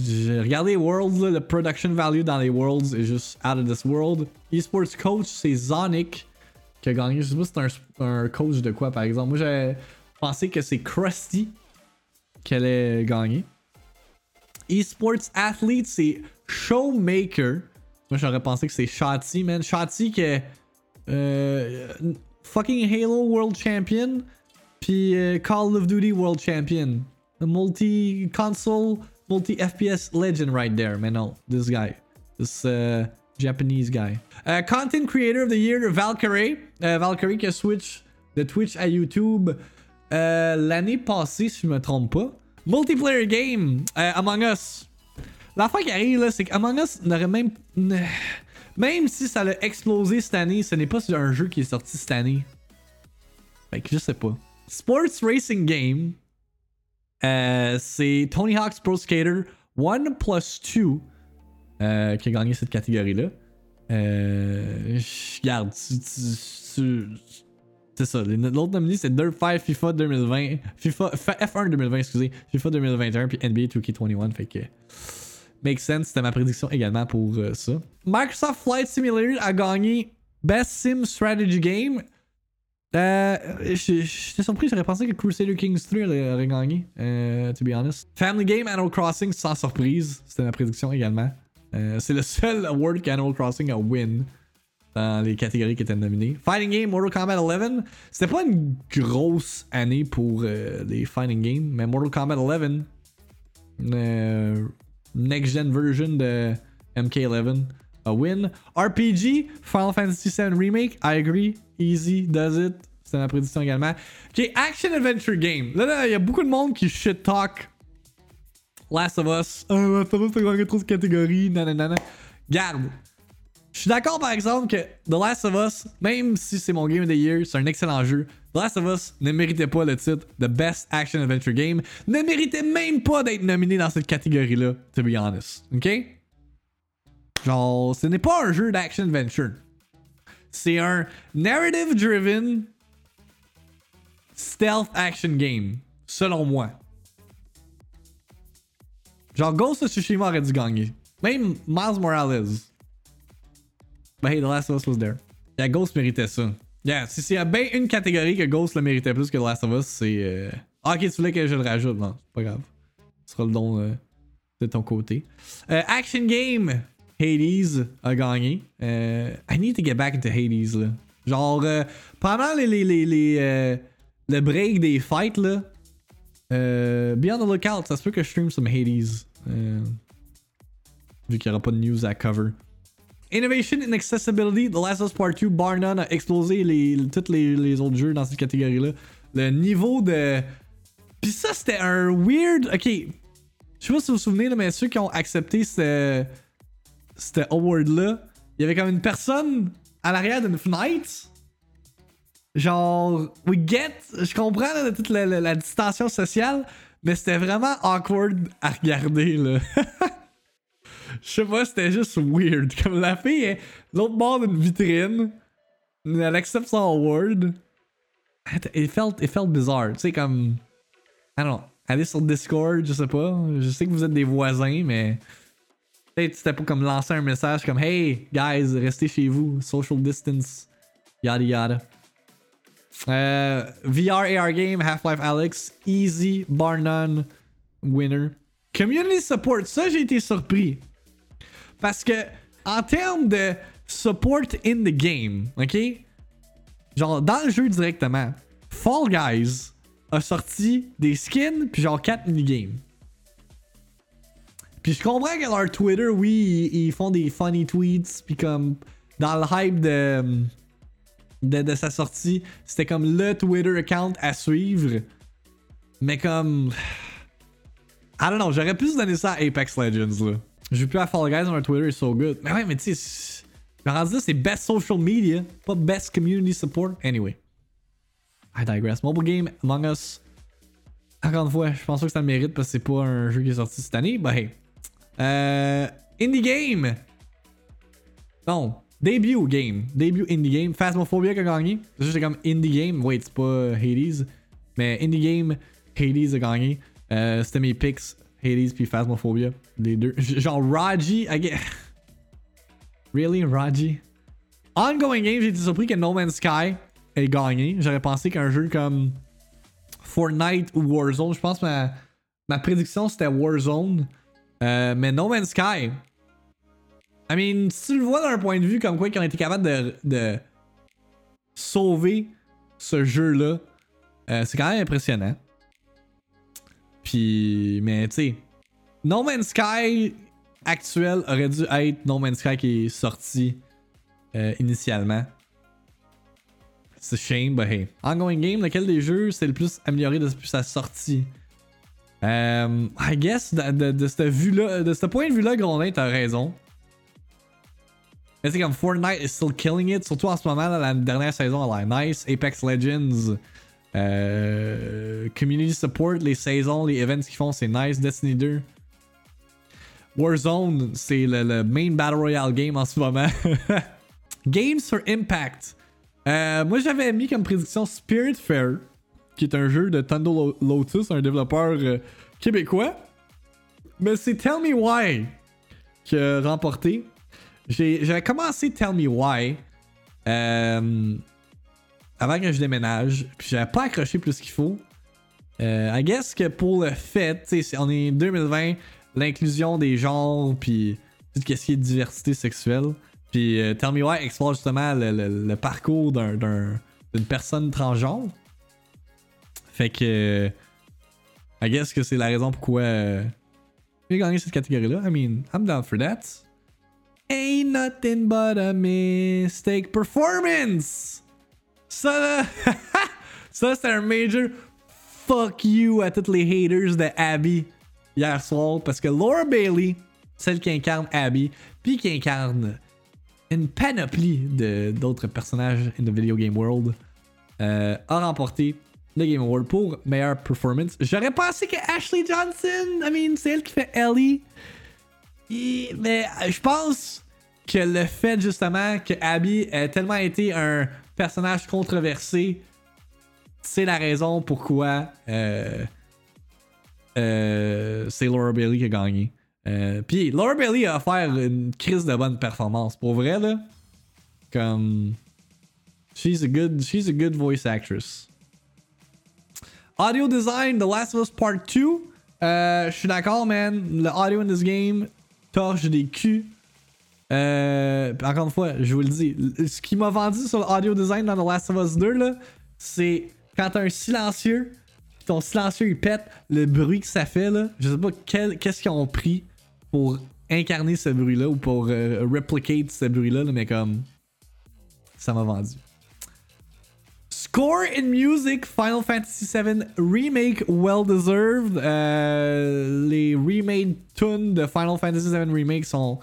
J'ai regardé Worlds, le production value dans les Worlds est juste out of this world. Esports coach, c'est Zonic qui a gagné. Je sais pas si c'est un, coach de quoi, par exemple. Moi, j'avais pensé que c'est Krusty qui allait gagner. Esports athlete, c'est Showmaker. Moi, j'aurais pensé que c'est Shotzi, man. Shotzi qui est euh, fucking Halo World Champion, puis euh, Call of Duty World Champion. A multi-console, multi-FPS legend right there, man. No, this guy. This uh, Japanese guy. Uh, content Creator of the Year, Valkyrie. Uh, Valkyrie qui a switch de Twitch à YouTube euh, l'année passée, si je me trompe pas. Multiplayer game, Among Us. La fois qui arrive, là, c'est qu'Among Us n'aurait même. Même si ça l'a explosé cette année, ce n'est pas un jeu qui est sorti cette année. Sais pas. Sports Racing Game. Euh, c'est Tony Hawk's Pro Skater 1 plus 2 euh, qui a gagné cette catégorie-là. Euh. Regarde, c'est ça. L'autre nominé, c'est Dirt 5, FIFA 2020. FIFA, F- F1 2020, excusez. FIFA 2021, puis NBA 2K21. Fait que. Make sense, c'était ma prédiction également pour euh, ça. Microsoft Flight Simulator a gagné Best Sim Strategy Game. Euh, J'étais surpris, j'aurais pensé que Crusader Kings 3 aurait, gagné, euh, to be honest. Family Game Animal Crossing sans surprise, c'était ma prédiction également. Euh, c'est le seul award qu'Animal Crossing a win dans les catégories qui étaient nominées. Fighting Game Mortal Kombat 11, c'était pas une grosse année pour euh, les Fighting Games, mais Mortal Kombat 11, euh, next gen version de MK11, win. RPG, Final Fantasy VII Remake, I agree, easy, does it. C'était ma prédiction également. Ok, Action Adventure Game. Là, il y a beaucoup de monde qui shit talk Last of Us. Ah, Last of Us, gagné trop de catégories, nanana. Garde. Je suis d'accord par exemple que The Last of Us, même si c'est mon Game of the Year, c'est un excellent jeu, The Last of Us ne méritait pas le titre de Best Action Adventure Game, ne méritait même pas d'être nominé dans cette catégorie-là, to be honest. Ok? Genre, ce n'est pas un jeu d'action adventure. C'est un narrative driven stealth action game, selon moi. Genre, Ghost of Tsushima aurait dû gagner. Même Miles Morales. But hey, The Last of Us was there. Yeah, Ghost méritait ça. Yeah, si a bien une catégorie que Ghost le méritait plus que The Last of Us, c'est. euh, ok, tu voulais que je le rajoute. Non, c'est pas grave. Ce sera le don euh, de ton côté. Euh, action Game. Hades a gagné. Euh, I need to get back into Hades, là. Genre, euh, pendant les, les, les, euh, le break des fights, là, be on the lookout, ça se peut que je stream some Hades. Vu qu'il n'y aura pas de news à cover. Innovation and Accessibility, The Last of Us Part 2, bar none, a explosé les, tous les, les autres jeux dans cette catégorie-là. Le niveau de. Puis ça, c'était un weird. Ok. Je sais pas si vous vous souvenez, mais ceux qui ont accepté ce. Cet award-là, il y avait comme une personne à l'arrière d'une fenêtre. Genre, we get. Je comprends là, toute la, la- distanciation sociale, mais c'était vraiment awkward à regarder, là. (laughs) Je sais pas, c'était juste weird. Comme la fille est l'autre bord d'une vitrine, elle accepte son award. It felt, it felt bizarre. Tu sais, comme. I don't know. Aller sur Discord, je sais pas. Je sais que vous êtes des voisins, mais. C'était pas comme lancer un message comme Hey, guys, restez chez vous, social distance, yada yada. Euh, VR AR game, Half-Life Alex, easy, bar none, winner. Community support, ça j'ai été surpris. Parce que, en termes de support in the game, ok? Genre, dans le jeu directement, Fall Guys a sorti des skins, puis genre 4 minigames. Puis je comprends que leur Twitter, oui, ils, font des funny tweets, puis comme, dans le hype de, de, sa sortie, c'était comme le Twitter account à suivre. Mais comme. (sighs) I don't know, j'aurais pu se donner ça à Apex Legends, là. Je plus à Fall Guys, leur Twitter is so good. Mais ouais, mais tu sais, rendu c'est best social media, pas best community support. Anyway. I digress. Mobile game, Among Us. Encore une fois, je pense que ça le mérite parce que c'est pas un jeu qui est sorti cette année. Bah hey. Euh, indie game. Non. Debut game. Debut indie game. Phasmophobia qui a gagné. C'est juste comme indie game. Wait, c'est pas Hades. Mais indie game, Hades a gagné. Euh, C'était mes picks. Hades puis Phasmophobia. Les deux. (laughs) Genre Raji. Get... (laughs) Really? Raji? Ongoing game, j'ai été surpris que No Man's Sky ait gagné. J'aurais pensé qu'un jeu comme Fortnite ou Warzone, je pense que ma, ma prédiction c'était Warzone. Euh, mais No Man's Sky. I mean, si tu le vois d'un point de vue comme quoi qu'ils ont été capables de, sauver ce jeu-là, euh, c'est quand même impressionnant. Puis, mais tu sais, No Man's Sky actuel aurait dû être No Man's Sky qui est sorti euh, initialement. C'est shame, but hey. Ongoing game, lequel des jeux c'est le plus amélioré depuis sa sortie? Euh, I guess, de, de, cette vue-là, de ce point de vue-là, Grondin, t'as raison. C'est comme Fortnite is still killing it, surtout en ce moment, la dernière saison, elle l'air nice. Apex Legends, euh, community support, les saisons, les events qu'ils font, c'est nice. Destiny 2. Warzone, c'est le, main Battle Royale game en ce moment. (laughs) Games for Impact. Euh, moi, j'avais mis comme prédiction Spirit Fair, qui est un jeu de Lo- Lotus, un développeur euh, québécois. Mais c'est Tell Me Why qui a remporté. J'avais commencé Tell Me Why euh, avant que je déménage, puis j'avais pas accroché plus qu'il faut. Euh, I guess que pour le fait, on est 2020, l'inclusion des genres, puis tout ce qui est diversité sexuelle. Puis euh, Tell Me Why explore justement le, parcours d'un- d'un- d'une personne transgenre. Fait que. euh, I guess que c'est la raison pourquoi euh, j'ai gagné cette catégorie-là. I mean, I'm down for that. Ain't nothing but a mistake performance! Ça (laughs) ça c'est un major fuck you à tous les haters de Abby hier soir parce que Laura Bailey, celle qui incarne Abby, puis qui incarne une panoplie d'autres personnages in the video game world, euh, a remporté le Game Award pour meilleure performance. J'aurais pensé que Ashley Johnson, I mean, c'est elle qui fait Ellie. Mais euh, je pense que le fait justement que Abby a tellement été un personnage controversé, c'est la raison pourquoi euh, euh, c'est Laura Bailey qui a gagné. Puis Laura Bailey a offert une crise de bonne performance. Pour vrai, comme. She's a good, she's a good voice actress. Audio design, The Last of Us Part 2. Euh, Je suis d'accord, man. Le audio in this game torche des culs. Euh, encore une fois, je vous le dis, ce qui m'a vendu sur l'audio design dans The Last of Us 2, là, c'est quand t'as un silencieux, ton silencieux il pète, le bruit que ça fait, là, je sais pas quel- qu'est-ce qu'ils ont pris pour incarner ce bruit-là ou pour euh, replicate ce bruit-là, là, mais comme ça m'a vendu. Score in Music, Final Fantasy VII Remake, well deserved. Euh, les remade tunes de Final Fantasy VII Remake sont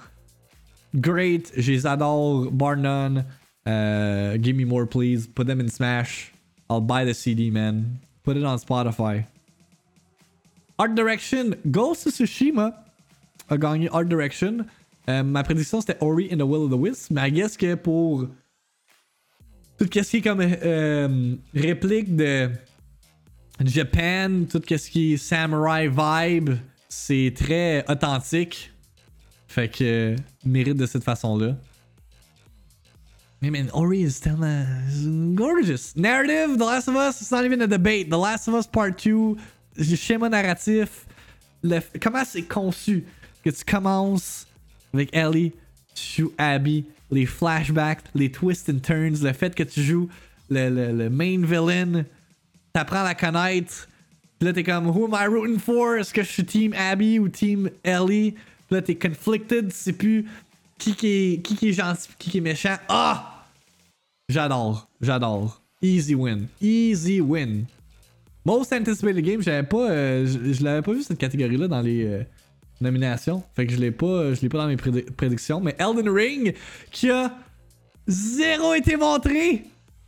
great. Je les adore. Bar none. Euh, give me more, please. Put them in Smash. I'll buy the CD, man. Put it on Spotify. Art Direction, Ghost of Tsushima a gagné Art Direction. Euh, ma prédiction c'était Ori and the Will of the Wisps, mais I guess que pour tout ce qui est comme euh, réplique de Japan, tout ce qui est samurai vibe, c'est très authentique. Fait que euh, mérite de cette façon-là. Mais man, Ori is tellement gorgeous. Narrative, The Last of Us, it's not even a debate. The Last of Us Part 2, le schéma narratif, comment c'est conçu? Que tu commences avec Ellie, tu Abby, les flashbacks, les twists and turns, le fait que tu joues le, le, le main villain, t'apprends à la connaître. Puis là, t'es comme, who am I rooting for? Est-ce que je suis team Abby ou team Ellie? Puis là, t'es conflicted, tu sais plus qui qui est, qui qui est gentil, qui qui est méchant. Ah! J'adore, j'adore. Easy win, easy win. Most anticipated game, j'avais pas, euh, je, l'avais pas vu cette catégorie-là dans les euh, nominations. Fait que je l'ai pas, je l'ai pas dans mes prédi- prédictions. Mais Elden Ring, qui a zéro été montré,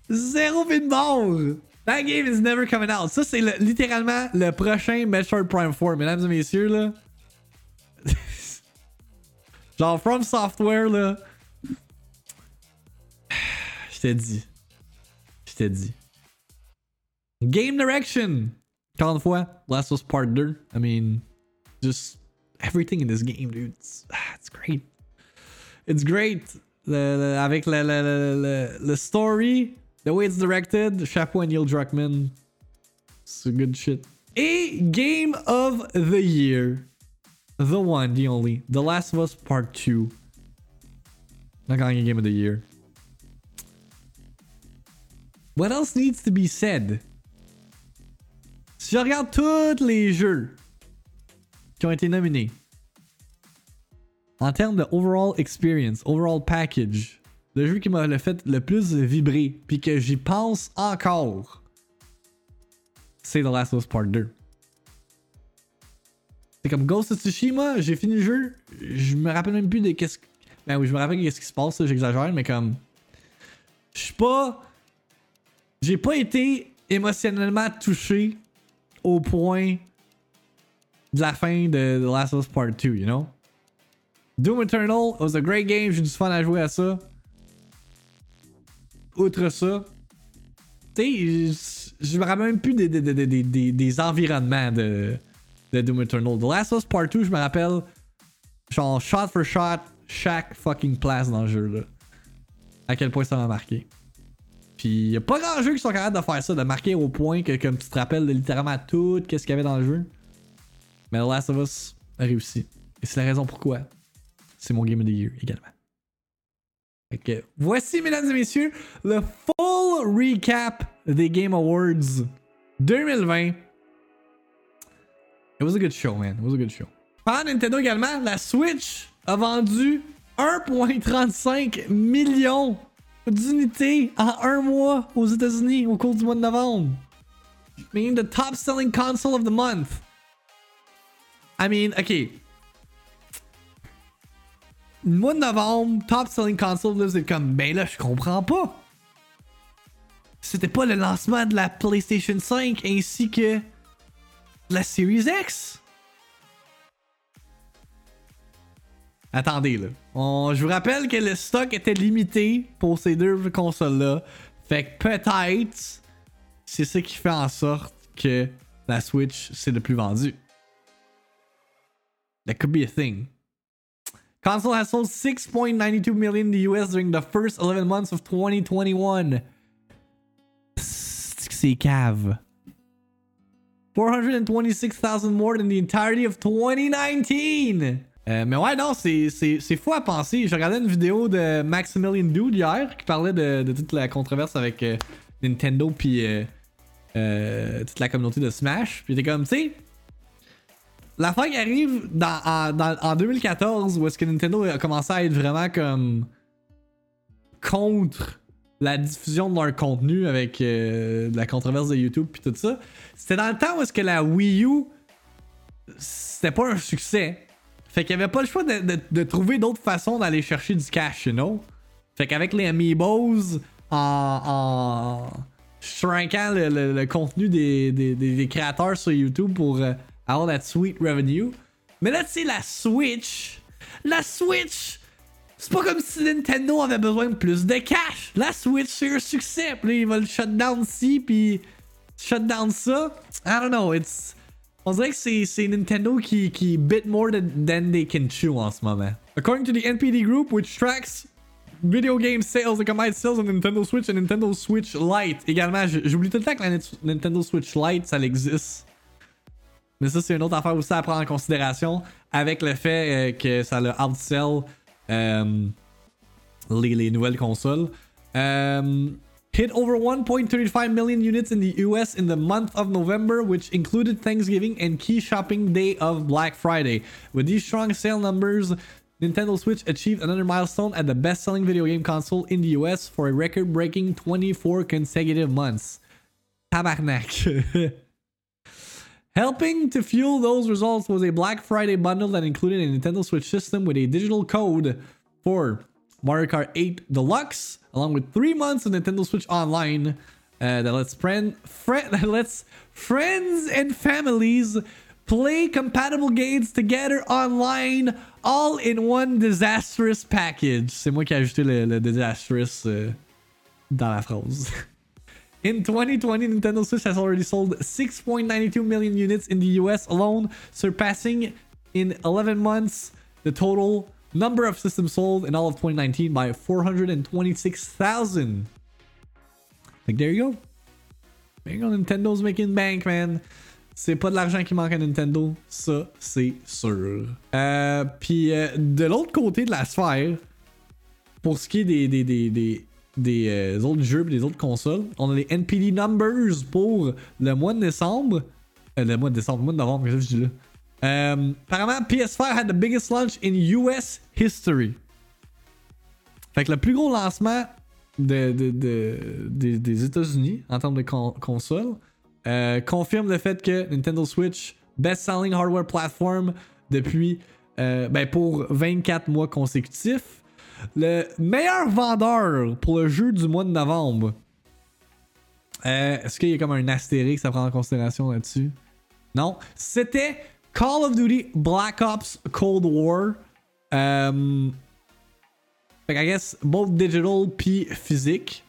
zéro vu de mort. That game is never coming out. Ça, c'est le- littéralement le prochain Metroid Prime 4, mesdames et messieurs, là. (laughs) Genre, From Software, là. (sighs) Je t'ai dit. Je t'ai dit. Game Direction. Encore une fois, Last of Part 2. I mean, just everything in this game, dude. It's, (sighs) it's great. It's great. Le- le- avec le, le, le, story, the way it's directed, chapeau à Neil Druckmann. C'est good shit. Et Game of the Year. The one, the only. The Last of Us Part 2. Not gagné Game of the Year. What else needs to be said? Si je regarde tous les jeux qui ont été nominés, en termes de overall experience, overall package, le jeu qui m'a le fait le plus vibrer, puis que j'y pense encore, c'est The Last of Us Part 2. C'est comme Ghost of Tsushima, j'ai fini le jeu, je me rappelle même plus de qu'est-ce que. Ben oui, je me rappelle qu'est-ce qui se passe, j'exagère, mais comme. Je suis pas. J'ai pas été émotionnellement touché au point la fin de The Last of Us Part 2, you know? Doom Eternal was a great game. J'ai du fun à jouer à ça. Outre ça, tu sais, je me rappelle même plus des, des, des, des, des environnements de, de Doom Eternal. The Last of Us Part 2, je me rappelle, genre shot for shot, chaque fucking place dans le jeu. Là. À quel point ça m'a marqué. Puis y a pas grand jeu qui sont capables de faire ça, de marquer au point que comme tu te rappelles de littéralement tout qu'est-ce qu'il y avait dans le jeu. Mais The Last of Us a réussi. Et c'est la raison pourquoi c'est mon Game of the Year également. Voici, mesdames et messieurs, le full recap des Game Awards 2020. It was a good show, man. It was a good show. Par Nintendo également, la Switch a vendu 1,35 million d'unités en un mois aux États-Unis au cours du mois de novembre. Meaning the top selling console of the month. I mean, ok. Mois de novembre, top selling console, là, vous êtes comme, ben là, je comprends pas. C'était pas le lancement de la PlayStation 5 ainsi que la Series X. Attendez, là. je vous rappelle que le stock était limité pour ces deux consoles-là. Fait que peut-être c'est ça qui fait en sorte que la Switch c'est le plus vendu. That could be a thing. Console has sold 6.92 million in the US during the first 11 months of 2021. C'est cave. 426,000 more than the entirety of 2019. Euh, mais ouais, non, c'est fou à penser. J'ai regardé une vidéo de Maximilian Dude hier qui parlait de, toute la controverse avec euh, Nintendo puis euh, toute la communauté de Smash. Puis était comme, tu sais, la fin qui arrive en, en 2014 où est-ce que Nintendo a commencé à être vraiment comme contre la diffusion de leur contenu avec la controverse de YouTube puis tout ça. C'était dans le temps où est-ce que la Wii U c'était pas un succès. Fait qu'il n'y avait pas le choix de, trouver d'autres façons d'aller chercher du cash, you know? Fait qu'avec les Amiibos, en, en shrinkant le, contenu des, créateurs sur YouTube pour euh, avoir that sweet revenue. Mais là, tu sais, la Switch, la Switch, c'est pas comme si Nintendo avait besoin de plus de cash. La Switch, c'est un succès. Puis là, il va le shutdown ci, puis shutdown ça. I don't know, it's... On dirait que c'est Nintendo qui, qui bit more than, than they can chew en ce moment. According to the NPD group, which tracks video game sales, the combined sales on Nintendo Switch and Nintendo Switch Lite. Également, j'oublie tout le temps que la Nintendo Switch Lite, ça existe. Mais ça, c'est une autre affaire aussi à prendre en considération avec le fait euh, que ça le outsell euh, les, les, nouvelles consoles. Euh, hit over 1.35 million units in the US in the month of November, which included Thanksgiving and key shopping day of Black Friday. With these strong sale numbers, Nintendo Switch achieved another milestone as the best selling video game console in the US for a record breaking 24 consecutive months. Tabarnak. (laughs) Helping to fuel those results was a Black Friday bundle that included a Nintendo Switch system with a digital code for Mario Kart 8 Deluxe, along with three months of Nintendo Switch Online uh, that lets friend, friend (laughs) that lets friends and families play compatible games together online, all in one disastrous package. C'est moi qui ai ajouté le, le disastrous euh, dans la phrase. (laughs) In 2020, Nintendo Switch has already sold 6.92 million units in the US alone, surpassing in 11 months the total number of systems sold in all of 2019 by 426,000. Like, there you go. There Nintendo's making bank, man. C'est pas de l'argent qui manque à Nintendo, ça c'est sûr. Euh, Puis euh, de l'autre côté de la sphère, pour ce qui est des, des, des, des, des euh, autres jeux et des autres consoles, on a les NPD numbers pour le mois de décembre. Euh, le mois de décembre, le mois de novembre, qu'est-ce que je dis là? Um, apparemment, PS5 had the biggest launch in US history. Fait que le plus gros lancement de, de, de, des États-Unis en termes de console euh, confirme le fait que Nintendo Switch, best-selling hardware platform depuis euh, ben pour 24 mois consécutifs. Le meilleur vendeur pour le jeu du mois de novembre. Euh, est-ce qu'il y a comme un astérix à prendre en considération là-dessus? Non. C'était Call of Duty Black Ops Cold War like I guess both digital p physique.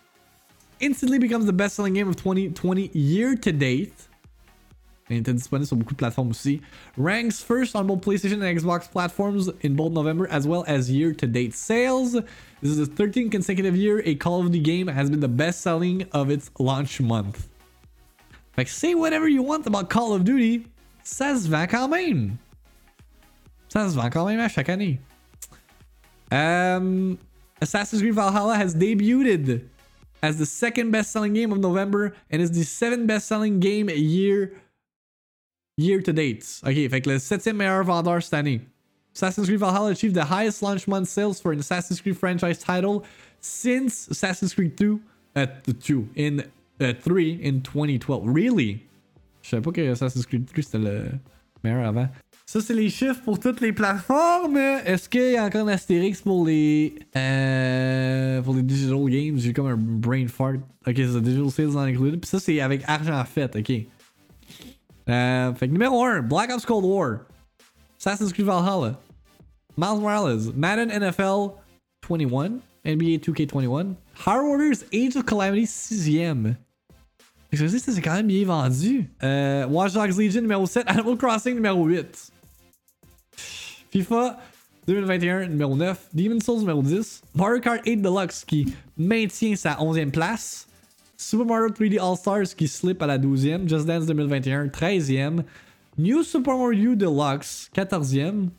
Instantly becomes the best-selling game of 2020 year to date. Il était disponible sur beaucoup de plateformes aussi. Ranks first on both PlayStation and Xbox platforms in both November as well as year-to-date sales. This is the 13th consecutive year a Call of Duty game has been the best-selling of its launch month. Like, say whatever you want about Call of Duty, ça se vend quand même. Ça se vend quand même à chaque année. Um, Assassin's Creed Valhalla has debuted as the second best-selling game of November and is the seventh best-selling game a year year to date. Ok, fait que le septième meilleur vendeur cette année. Assassin's Creed Valhalla achieved the highest launch month sales for an Assassin's Creed franchise title since Assassin's Creed 2 at uh, 2 in uh, 3 in 2012. Really? Je savais pas que Assassin's Creed 3 c'était le meilleur avant. Ça, c'est les chiffres pour toutes les plateformes. Est-ce qu'il y a encore un astérix pour les. Euh, pour les digital games? J'ai comme un brain fart. Ok, c'est digital sales not included. Puis ça, c'est avec argent fait, ok. Euh, fait que numéro 1, Black Ops Cold War. Assassin's Creed Valhalla. Miles Morales. Madden NFL 21. NBA 2K21. Hard Orders Age of Calamity 6ème. Je sais c'est quand même bien vendu. Euh, Watch Dogs Legion numéro 7. (laughs) Animal Crossing numéro 8. FIFA 2021 numéro 9, Demon Souls numéro 10, Mario Kart 8 Deluxe qui maintient sa 11e place, Super Mario 3D All-Stars qui slip à la 12e, Just Dance 2021 13e, New Super Mario Deluxe 14e.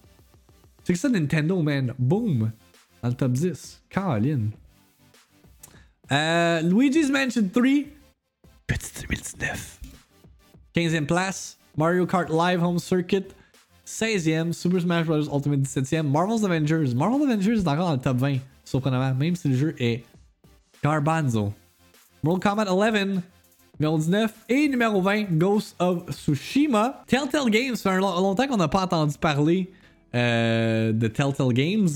C'est que ça Nintendo man, boom, dans le top 10. Caroline. Euh, Luigi's Mansion 3, petit 2019. 15e place, Mario Kart Live Home Circuit 16e, Super Smash Bros. Ultimate 17e, Marvel's Avengers. Marvel's Avengers est encore dans le top 20, surprenamment, même si le jeu est garbanzo. World Combat 11, numéro 19, et numéro 20, Ghost of Tsushima. Telltale Games, ça fait longtemps qu'on n'a pas entendu parler euh, de Telltale Games.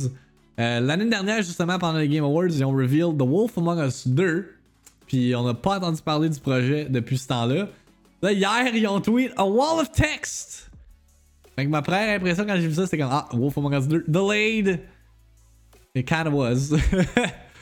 Euh, L'année dernière, justement, pendant les Game Awards, ils ont revealed The Wolf Among Us 2. Puis on n'a pas entendu parler du projet depuis ce temps-là. Là, hier, ils ont tweet A Wall of Text Fait que ma première impression quand j'ai vu ça, c'était comme Ah, Wolf Among Us 2 delayed. It kind of was. (laughs)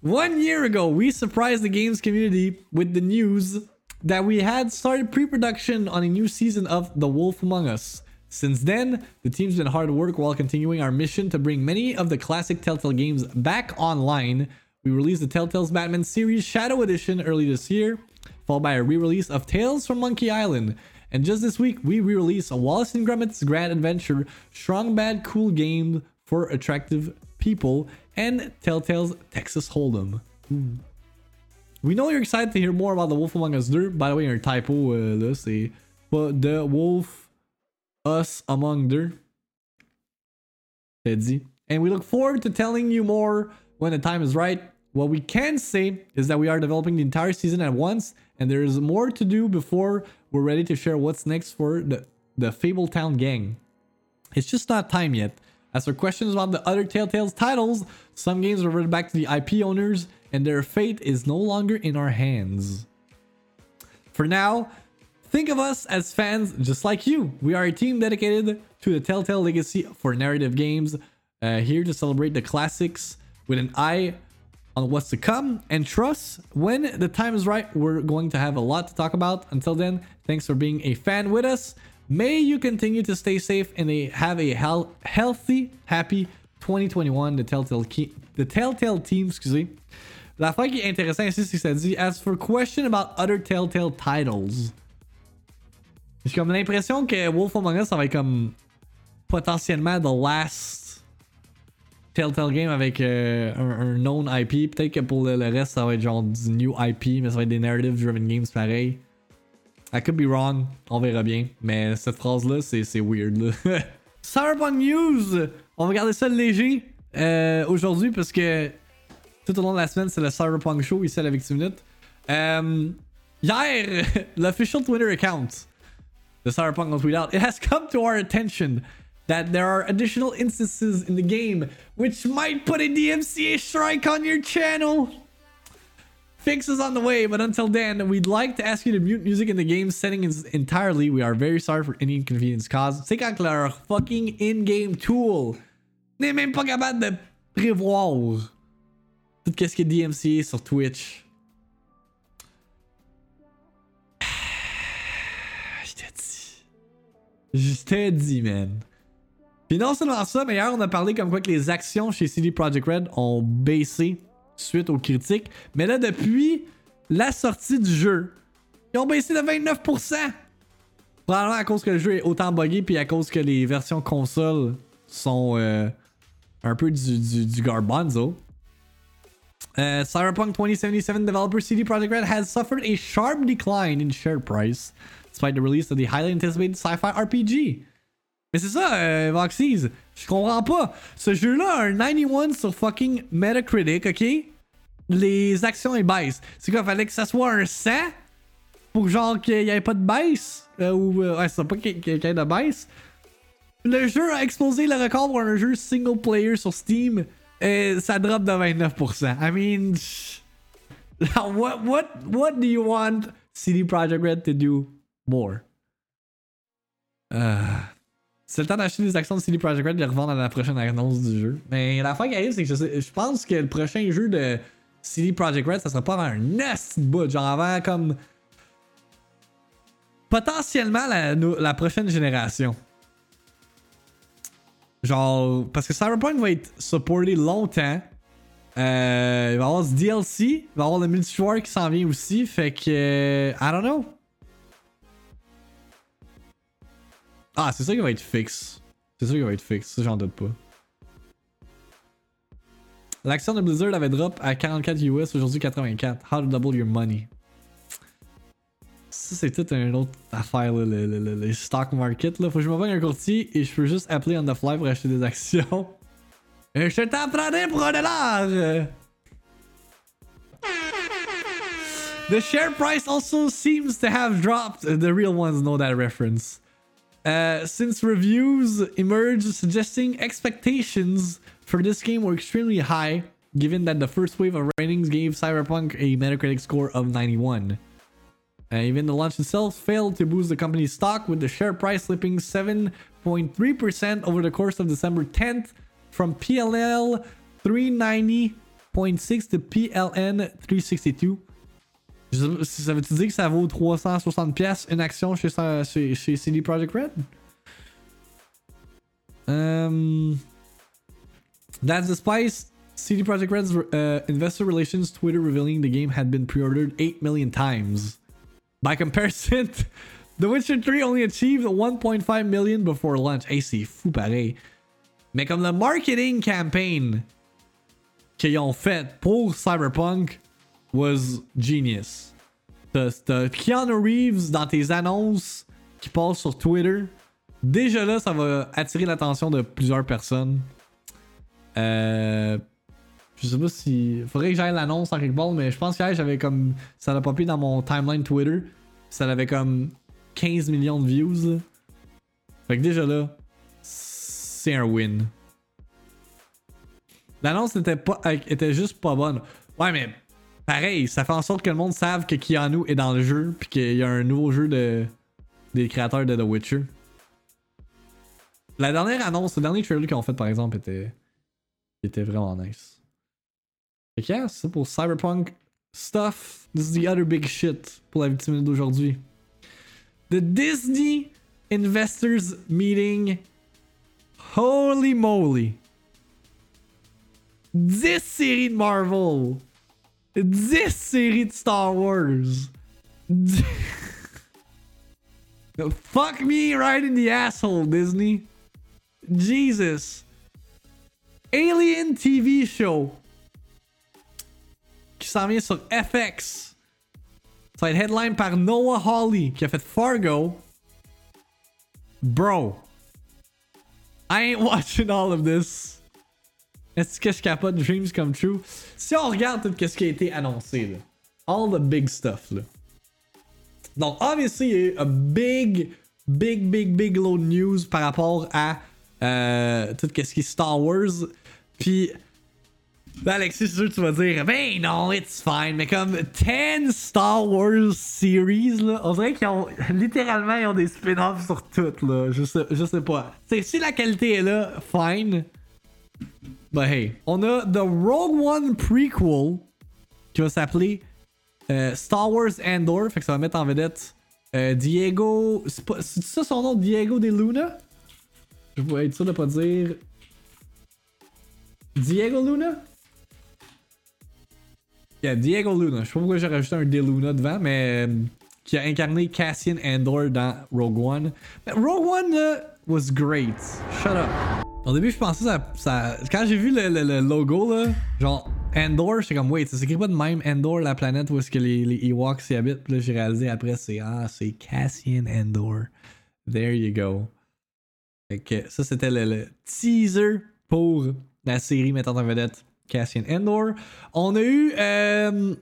One year ago, we surprised the games community with the news that we had started pre production on a new season of The Wolf Among Us. Since then, the team's been hard at work while continuing our mission to bring many of the classic Telltale games back online. We released the Telltale's Batman series Shadow Edition early this year, followed by a re release of Tales from Monkey Island. And just this week, we re released a Wallace and Gromit's Grand Adventure Strong Bad Cool game for attractive people and Telltale's Texas Hold'em. Ooh. We know you're excited to hear more about The Wolf Among Us 2. By the way, your typo, uh, let's see. But The Wolf Us Among 2. Eddie. And we look forward to telling you more when the time is right. What we can say is that we are developing the entire season at once, and there is more to do before we're ready to share what's next for the, the Fabletown gang. It's just not time yet. As for questions about the other Telltale's titles, some games were reverted back to the IP owners, and their fate is no longer in our hands. For now, think of us as fans just like you. We are a team dedicated to the Telltale legacy for narrative games, uh, here to celebrate the classics with an eye on what's to come and trust when the time is right we're going to have a lot to talk about until then thanks for being a fan with us may you continue to stay safe and have a healthy happy 2021 the telltale the telltale team excusez la fin qui est intéressant ici c'est que ça dit as for question about other telltale titles j'ai comme l'impression que Wolf Among Us ça va être comme potentiellement the last Telltale Game avec euh, un, known IP. Peut-être que pour le, le, reste, ça va être genre du new IP, mais ça va être des narrative driven games pareil. I could be wrong, on verra bien. Mais cette phrase-là, c'est weird. (laughs) Cyberpunk News! On va garder ça léger euh, aujourd'hui parce que tout au long de la semaine, c'est le Cyberpunk Show ici à la Victime Minute. Euh, hier, (laughs) l'official Twitter account de Cyberpunk on tweet out, It has come to our attention that there are additional instances in the game which might put a DMCA strike on your channel. Fix is on the way, but until then, we'd like to ask you to mute music in the game settings entirely. We are very sorry for any inconvenience caused. C'est quand leur fucking in-game tool n'est même pas capable de prévoir tout ce qui est DMCA sur Twitch. (sighs) Je t'ai dit. Je t'ai dit, man. Puis non seulement ça, mais hier on a parlé comme quoi que les actions chez CD Projekt Red ont baissé suite aux critiques. Mais là, depuis la sortie du jeu, ils ont baissé de 29%. Probablement à cause que le jeu est autant buggé, puis à cause que les versions console sont euh, un peu du, garbanzo. Uh, Cyberpunk 2077 developer CD Projekt Red has suffered a sharp decline in share price despite the release of the highly anticipated sci-fi RPG. Mais c'est ça, euh, Voxies. Je comprends pas. Ce jeu-là a un 91 sur fucking Metacritic, ok? Les actions ils baissent. C'est quoi, fallait que ça soit un 100 pour genre qu'il y ait pas de baisse? Euh, ou, euh, ouais, c'est pas qu'il y ait de baisse. Le jeu a explosé le record pour un jeu single player sur Steam. Et ça drop de 29%. I mean, (laughs) what, what, what do you want CD Projekt Red to do more? Euh, c'est le temps d'acheter des actions de CD Projekt Red et de les revendre à la prochaine annonce du jeu. Mais la fin qui arrive, c'est que je, pense que le prochain jeu de CD Projekt Red, ça sera pas avant un nest bout, genre avant comme. Potentiellement la, prochaine génération. Genre, parce que Cyberpunk va être supporté longtemps. Euh, il va y avoir ce DLC, il va y avoir le multijoueur qui s'en vient aussi, fait que. Euh, I don't know. Ah, c'est ça qui va être fixe. C'est ça qui va être fixe, ça j'en doute pas. L'action de Blizzard avait drop à 44 US, aujourd'hui 84. How to double your money. Ça, c'est toute une autre affaire, là, le, le, le, stock market. Là. Faut que je me un courtier et je peux juste appeler on the fly pour acheter des actions. Et je t'en prendrai pour un dollar! The share price also seems to have dropped. The real ones know that reference. Uh, since reviews emerged suggesting expectations for this game were extremely high, given that the first wave of ratings gave Cyberpunk a Metacritic score of 91. Uh, even the launch itself failed to boost the company's stock, with the share price slipping 7.3% over the course of December 10th from PLL 390.6 to PLN 362. Ça veut-tu dire que ça vaut 360$ une action chez, chez, chez CD Projekt Red? Um, that's despite CD Projekt Red's uh, investor relations Twitter revealing the game had been pre-ordered 8 million times. By comparison, (laughs) The Witcher 3 only achieved 1.5 million before launch. Hey, c'est fou pareil. Mais comme le marketing campaign qu'ils ont fait pour Cyberpunk was genius. T'as Keanu Reeves dans tes annonces qui passent sur Twitter. Déjà là, ça va attirer l'attention de plusieurs personnes. Euh, je sais pas si. Faudrait que j'aille l'annonce en quelque part, mais je pense que j'avais comme. Ça l'a popé dans mon timeline Twitter. Ça avait comme 15 millions de views. Fait que déjà là, c'est un win. L'annonce était, pas, était juste pas bonne. Ouais, mais pareil, ça fait en sorte que le monde sache que Keanu est dans le jeu, puis qu'il y a un nouveau jeu de, des créateurs de The Witcher. La dernière annonce, le dernier trailer qu'ils ont fait par exemple était, était vraiment nice. Fait que yeah, c'est pour Cyberpunk stuff. This is the other big shit pour la victime d'aujourd'hui. The Disney Investors Meeting. Holy moly. 10 séries de Marvel. 10 séries de Star Wars. Fuck me right in the asshole, Disney. Jesus. Alien TV show. qui s'en vient sur FX. Ça va être headline par Noah Hawley qui a fait Fargo. Bro. I ain't (laughs) watching all of this. Est-ce que je capote Dreams Come True? Si on regarde tout ce qui a été annoncé, là, all the big stuff, là. Donc, obviously, il y a eu un big, big, big, big load news par rapport à euh, tout ce qui est Star Wars. Puis, ben Alexis, c'est sûr que tu vas dire, ben non, it's fine. Mais comme 10 Star Wars series, là, on dirait qu'ils ont littéralement ils ont des spin-offs sur toutes, là. Je sais, je sais pas. Si la qualité est là, fine. But hey, on a The Rogue One prequel qui va s'appeler euh, Star Wars Andor. Fait que ça va mettre en vedette euh, Diego. C'est ça son nom, Diego de Luna? Je vais être sûr de pas dire. Diego Luna? Yeah, Diego Luna. Je sais pas pourquoi j'ai rajouté un De Luna devant, mais. Euh, qui a incarné Cassian Andor dans Rogue One. Rogue One was great. Shut up. Au début, je pensais ça. ça quand j'ai vu le, logo, là, genre Andor, j'étais comme, wait, ça s'écrit pas de même Andor, la planète où est-ce que les, Ewoks y habitent. Puis là, j'ai réalisé après, c'est ah, c'est Cassian Andor. There you go. Fait que ça, c'était le, teaser pour la série mettant en vedette Cassian Andor. On a eu euh,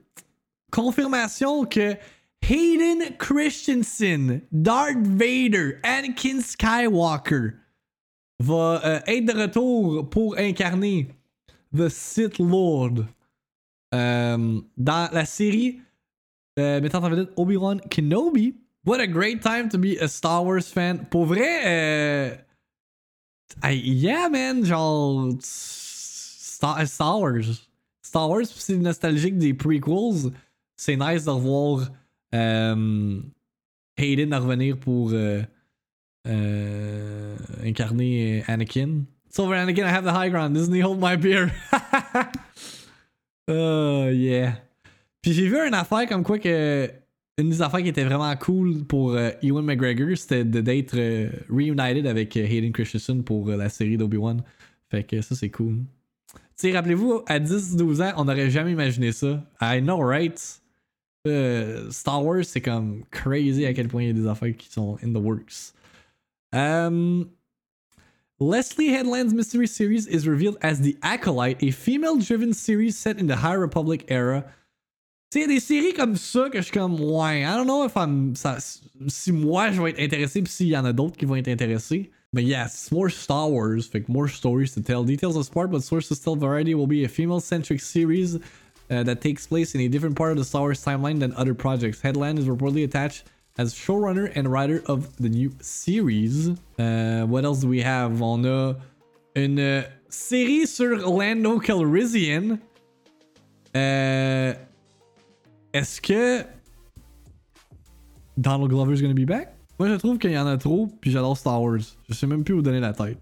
confirmation que Hayden Christensen, Darth Vader, Anakin Skywalker va euh, être de retour pour incarner The Sith Lord euh, dans la série euh, mettant en vedette Obi-Wan Kenobi. What a great time to be a Star Wars fan. Pour vrai, euh, yeah man, genre Star, Star Wars. Star Wars, c'est nostalgique des prequels. C'est nice de revoir Hayden à revenir pour euh, euh, incarner Anakin. It's over, Anakin. I have the high ground. Disney, hold my beer? (laughs) oh, yeah. Puis j'ai vu une affaire comme quoi que. Une des affaires qui était vraiment cool pour Ewan McGregor, c'était d'être reunited avec Hayden Christensen pour la série d'Obi-Wan. Fait que ça, c'est cool. Tu sais, rappelez-vous, à 10-12 ans, on n'aurait jamais imaginé ça. I know, right? Euh, Star Wars, c'est comme crazy à quel point il y a des affaires qui sont in the works. Um, Leslie Headland's mystery series is revealed as The Acolyte, a female driven series set in the High Republic era. Sais, des séries comme ça que je suis comme, ouais, I don't know if I'm. Ça, si moi je vais être intéressé, puis s'il y en a d'autres qui vont être intéressés. But yes, it's more Star Wars, like more stories to tell. Details of Spark, but sources tell variety will be a female centric series uh, that takes place in a different part of the Star Wars timeline than other projects. Headland is reportedly attached as showrunner and writer of the new series. Uh, what else do we have? On a une uh, série sur Lando Calrissian? Uh, Est-ce que Donald Glover is gonna be back? Moi, je trouve qu'il y en a trop, puis j'adore Star Wars. Je sais même plus où donner la tête.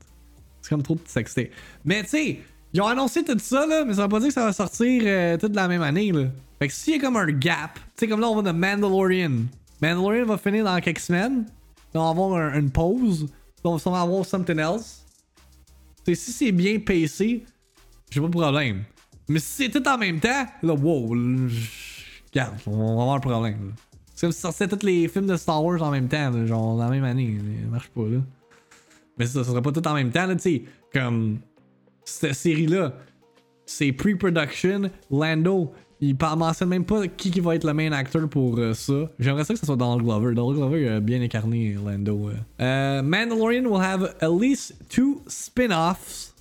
C'est comme trop de. Mais tu sais, Ils ont annoncé tout ça, là, mais ça veut pas dire que ça va sortir euh, toute la même année. Là. Fait que s'il y a comme un gap, tu sais, comme là, on va de Mandalorian. Mandalorian va finir dans quelques semaines. on va avoir une pause. on va avoir something else. Si c'est bien pacé, j'ai pas de problème. Mais si c'est tout en même temps, là, wow, regarde, on va avoir un problème. C'est comme si sortait tous les films de Star Wars en même temps, genre dans la même année. Ça marche pas, là. Mais ça, ça serait pas tout en même temps, là, tu sais. Comme cette série-là, c'est pre-production. Lando, il mentionne même pas qui, qui va être le main actor pour euh, ça. J'aimerais ça que ce soit Donald Glover. Donald Glover a bien incarné Lando. Euh. Mandalorian will have at least two spin-offs.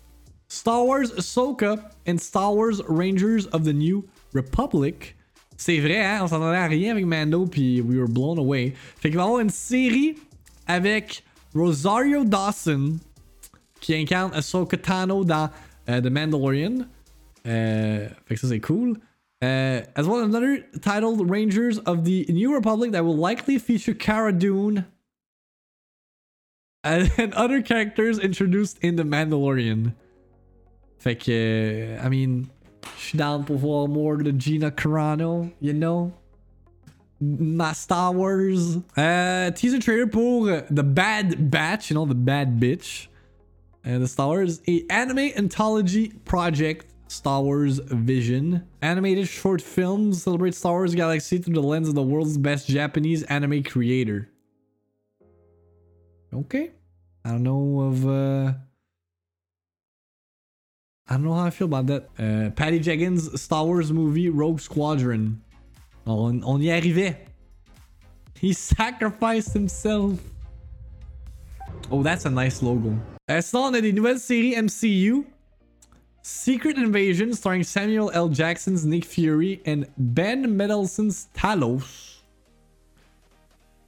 Star Wars Ahsoka and Star Wars Rangers of the New Republic. C'est vrai, hein? On s'entendait à rien avec Mando, puis we were blown away. Fait qu'il va y avoir une série avec Rosario Dawson, qui incarne Ahsoka Tano dans The Mandalorian. Fait que ça c'est cool. Uh, as well as another titled Rangers of the New Republic that will likely feature Cara Dune (laughs) and other characters introduced in The Mandalorian. Fait que, I mean, je suis down pour voir more de Gina Carano, you know? My Star Wars. Uh, teaser trailer pour The Bad Batch, you know, The Bad Bitch. And the Star Wars a anime anthology project Star Wars Vision. Animated short films celebrate Star Wars Galaxy through the lens of the world's best Japanese anime creator. Okay. I don't know of uh I don't know how I feel about that. Uh, Patty Jenkins' Star Wars movie Rogue Squadron. On, on y arrivait. He sacrificed himself. Oh, that's a nice logo. Sinon, on a des nouvelles séries MCU. Secret Invasion, starring Samuel L. Jackson's Nick Fury and Ben Mendelsohn's Talos.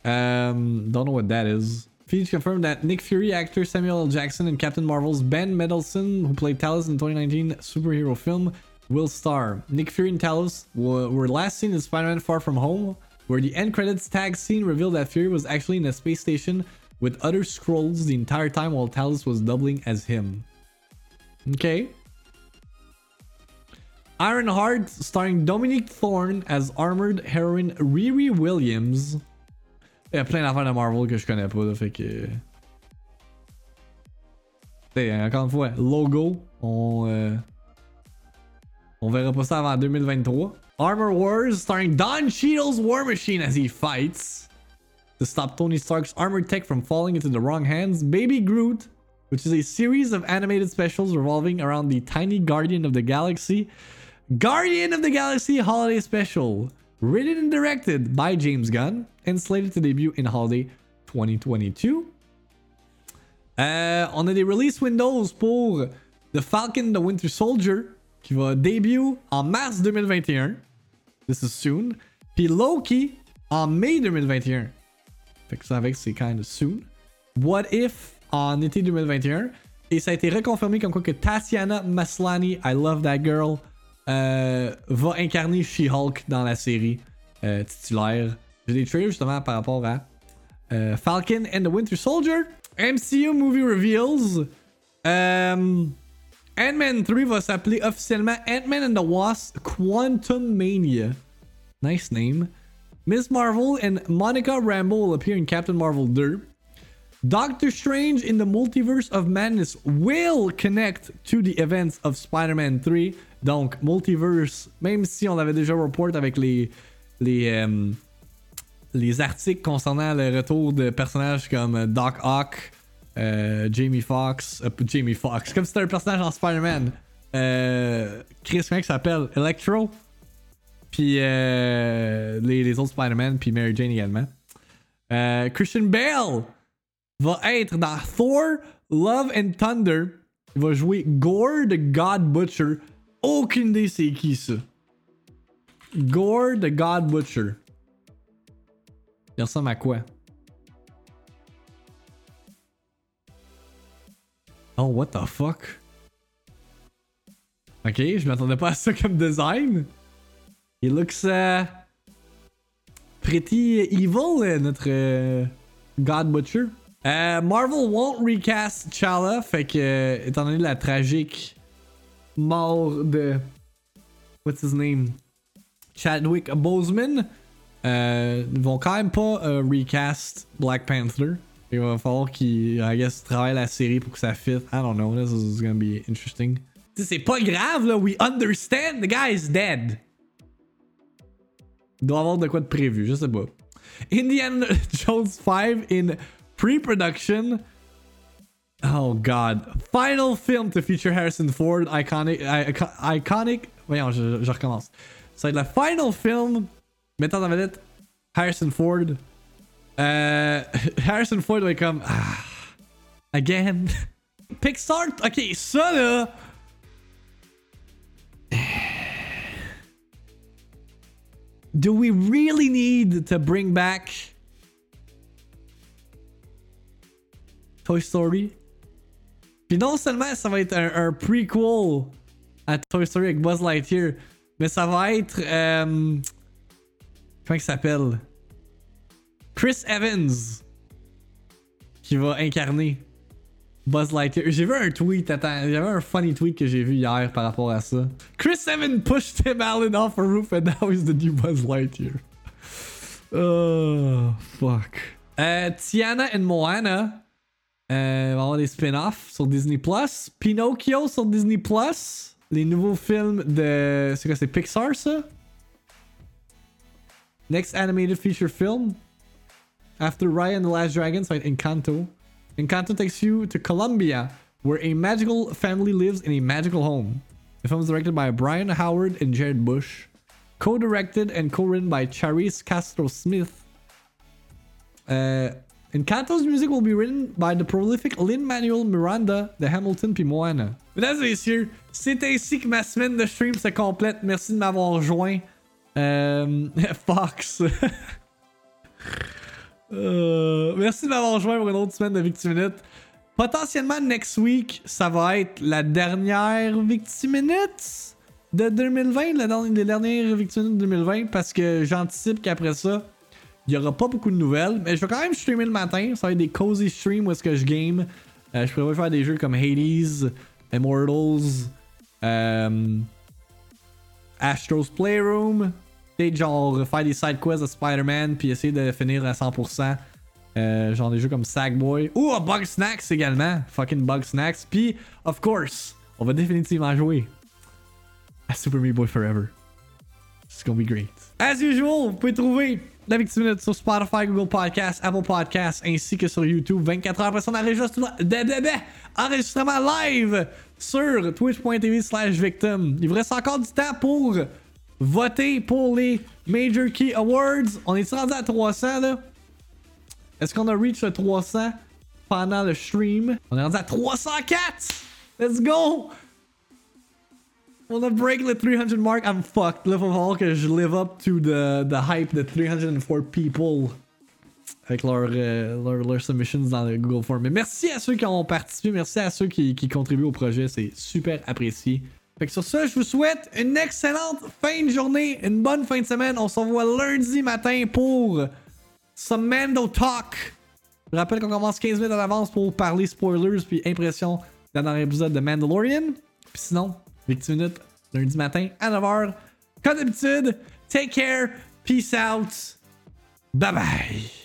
Um, don't know what that is. Feige confirmed that Nick Fury actor Samuel L. Jackson and Captain Marvel's Ben Mendelsohn, who played Talos in the 2019 superhero film, will star. Nick Fury and Talos were, last seen in Spider-Man Far From Home, where the end credits tag scene revealed that Fury was actually in a space station with other scrolls the entire time while Talos was doubling as him. Okay. Iron Heart, starring Dominique Thorne as armored heroine Riri Williams. Il y a plein d'affaires de Marvel que je connais pas, là, fait que. T'sais, encore une fois, logo, on. Euh... On verra pas ça avant 2023. Armor Wars, starring Don Cheadle's War Machine as he fights to stop Tony Stark's armored tech from falling into the wrong hands. Baby Groot, which is a series of animated specials revolving around the tiny Guardian of the Galaxy. Guardian of the Galaxy Holiday Special, written and directed by James Gunn and slated to debut in holiday 2022. Euh, on a des release windows pour The Falcon the Winter Soldier qui va début en mars 2021. This is soon. Puis Loki en mai 2021. Fait que ça avec c'est kind of soon. What If en été 2021. Et ça a été reconfirmé comme quoi que Tatiana Maslany, I love that girl, va incarner She-Hulk dans la série euh, titulaire. J'ai des trailers justement par rapport à euh, Falcon and the Winter Soldier. MCU Movie Reveals. Euh, Ant-Man 3 va s'appeler officiellement Ant-Man and the Wasp Quantum Mania. Nice name. Miss Marvel and Monica Rambeau will appear in Captain Marvel 2. Doctor Strange in the Multiverse of Madness will connect to the events of Spider-Man 3. Donc, Multiverse, même si on avait déjà report avec les, les, euh, les articles concernant le retour de personnages comme Doc Ock, euh, Jamie Foxx, euh, Jamie Foxx, comme c'était un personnage en Spider-Man. Euh, Chris, il s'appelle? Electro? Puis les, les, autres Spider-Man, puis Mary Jane également. Christian Bale va être dans Thor Love and Thunder. Il va jouer Gore the God Butcher. Aucune idée c'est qui ça. Gore the God Butcher. Il ressemble à quoi? Oh, what the fuck? Ok, je m'attendais pas à ça comme design. He looks uh, pretty evil, uh, notre uh, God Butcher. Uh, Marvel won't recast Chala, fait que, euh, étant donné la tragique mort de. What's his name? Chadwick Boseman, euh, ils vont quand même pas euh, recast Black Panther. Il va falloir qu'ils, I guess, travaillent la série pour que ça fit. I don't know, this is gonna be interesting. C'est pas grave, là, we understand the guy is dead. Il doit avoir de quoi de prévu, je sais pas. Indiana (laughs) Jones 5 in pre-production. Oh god. Final film to feature Harrison Ford, iconic, iconic. Voyons, je, je recommence. Ça va être le final film mettant en vedette Harrison Ford. Euh, (laughs) Harrison Ford va être comme. Ah, again. (laughs) Pixar. Ok, ça là. (sighs) Do we really need to bring back Toy Story? Puis non seulement ça va être un, un prequel à Toy Story avec Buzz Lightyear, mais ça va être. Euh, comment il s'appelle? Chris Evans qui va incarner Buzz Lightyear. J'ai vu un tweet, attends, avait un funny tweet que j'ai vu hier par rapport à ça. Chris Evans pushed Tim Allen off a roof and now he's the new Buzz Lightyear. Oh, fuck. Euh, Tiana and Moana euh, va avoir des spin-offs sur Disney+. Plus. Pinocchio sur Disney+. Plus. Les nouveaux films de... C'est quoi, c'est Pixar, ça? Next animated feature film. After Raya and the Last Dragon, so Encanto. Encanto takes you to Colombia, where a magical family lives in a magical home. The film is directed by Brian Howard and Jared Bush. Co-directed and co-written by Charis Castro Smith. Uh, Encanto's music will be written by the prolific Lin-Manuel Miranda de Hamilton puis Moana. Mesdames et messieurs, c'est ainsi que ma semaine de stream se complète. Merci de m'avoir rejoint. Euh, (laughs) Fox. (laughs) Euh, merci de m'avoir rejoint pour une autre semaine de Victiminute. Potentiellement, next week, ça va être la dernière Victiminute de 2020, la dernière, Victiminute de 2020, parce que j'anticipe qu'après ça, il n'y aura pas beaucoup de nouvelles. Mais je vais quand même streamer le matin. Ça va être des cozy streams où est-ce que je game. Euh, je pourrais faire des jeux comme Hades, Immortals, euh, Astro's Playroom. Peut-être genre faire des side quests de Spider-Man puis essayer de finir à 100%. Euh, genre des jeux comme Sackboy. Ou à Bug Snacks également. Fucking Bug Snacks. Puis, of course, on va définitivement jouer à Super Meat Boy Forever. It's gonna be great. As usual, vous pouvez trouver la Victime sur Spotify, Google Podcasts, Apple Podcasts, ainsi que sur YouTube. 24 heures après son enregistrement, enregistrement live sur twitch.tv slash victim. Il vous reste encore du temps pour voter pour les Major Key Awards. On est rendu à 300 là. Est-ce qu'on a reach le 300 pendant le stream? On est rendu à 304! Let's go! On a break le 300 mark. I'm fucked. Là, faut voir que je live up to the, the hype de 304 people avec leurs leur, leur submissions dans le Google Form. Mais merci à ceux qui ont participé. Merci à ceux qui, contribuent au projet. C'est super apprécié. Fait que sur ça, je vous souhaite une excellente fin de journée, une bonne fin de semaine. On se revoit lundi matin pour some Mando Talk. Je rappelle qu'on commence 15 minutes en avance pour parler spoilers puis impressions dernier épisode de Mandalorian. Puis sinon, 20 minutes lundi matin à 9h. Comme d'habitude, take care, peace out, bye bye.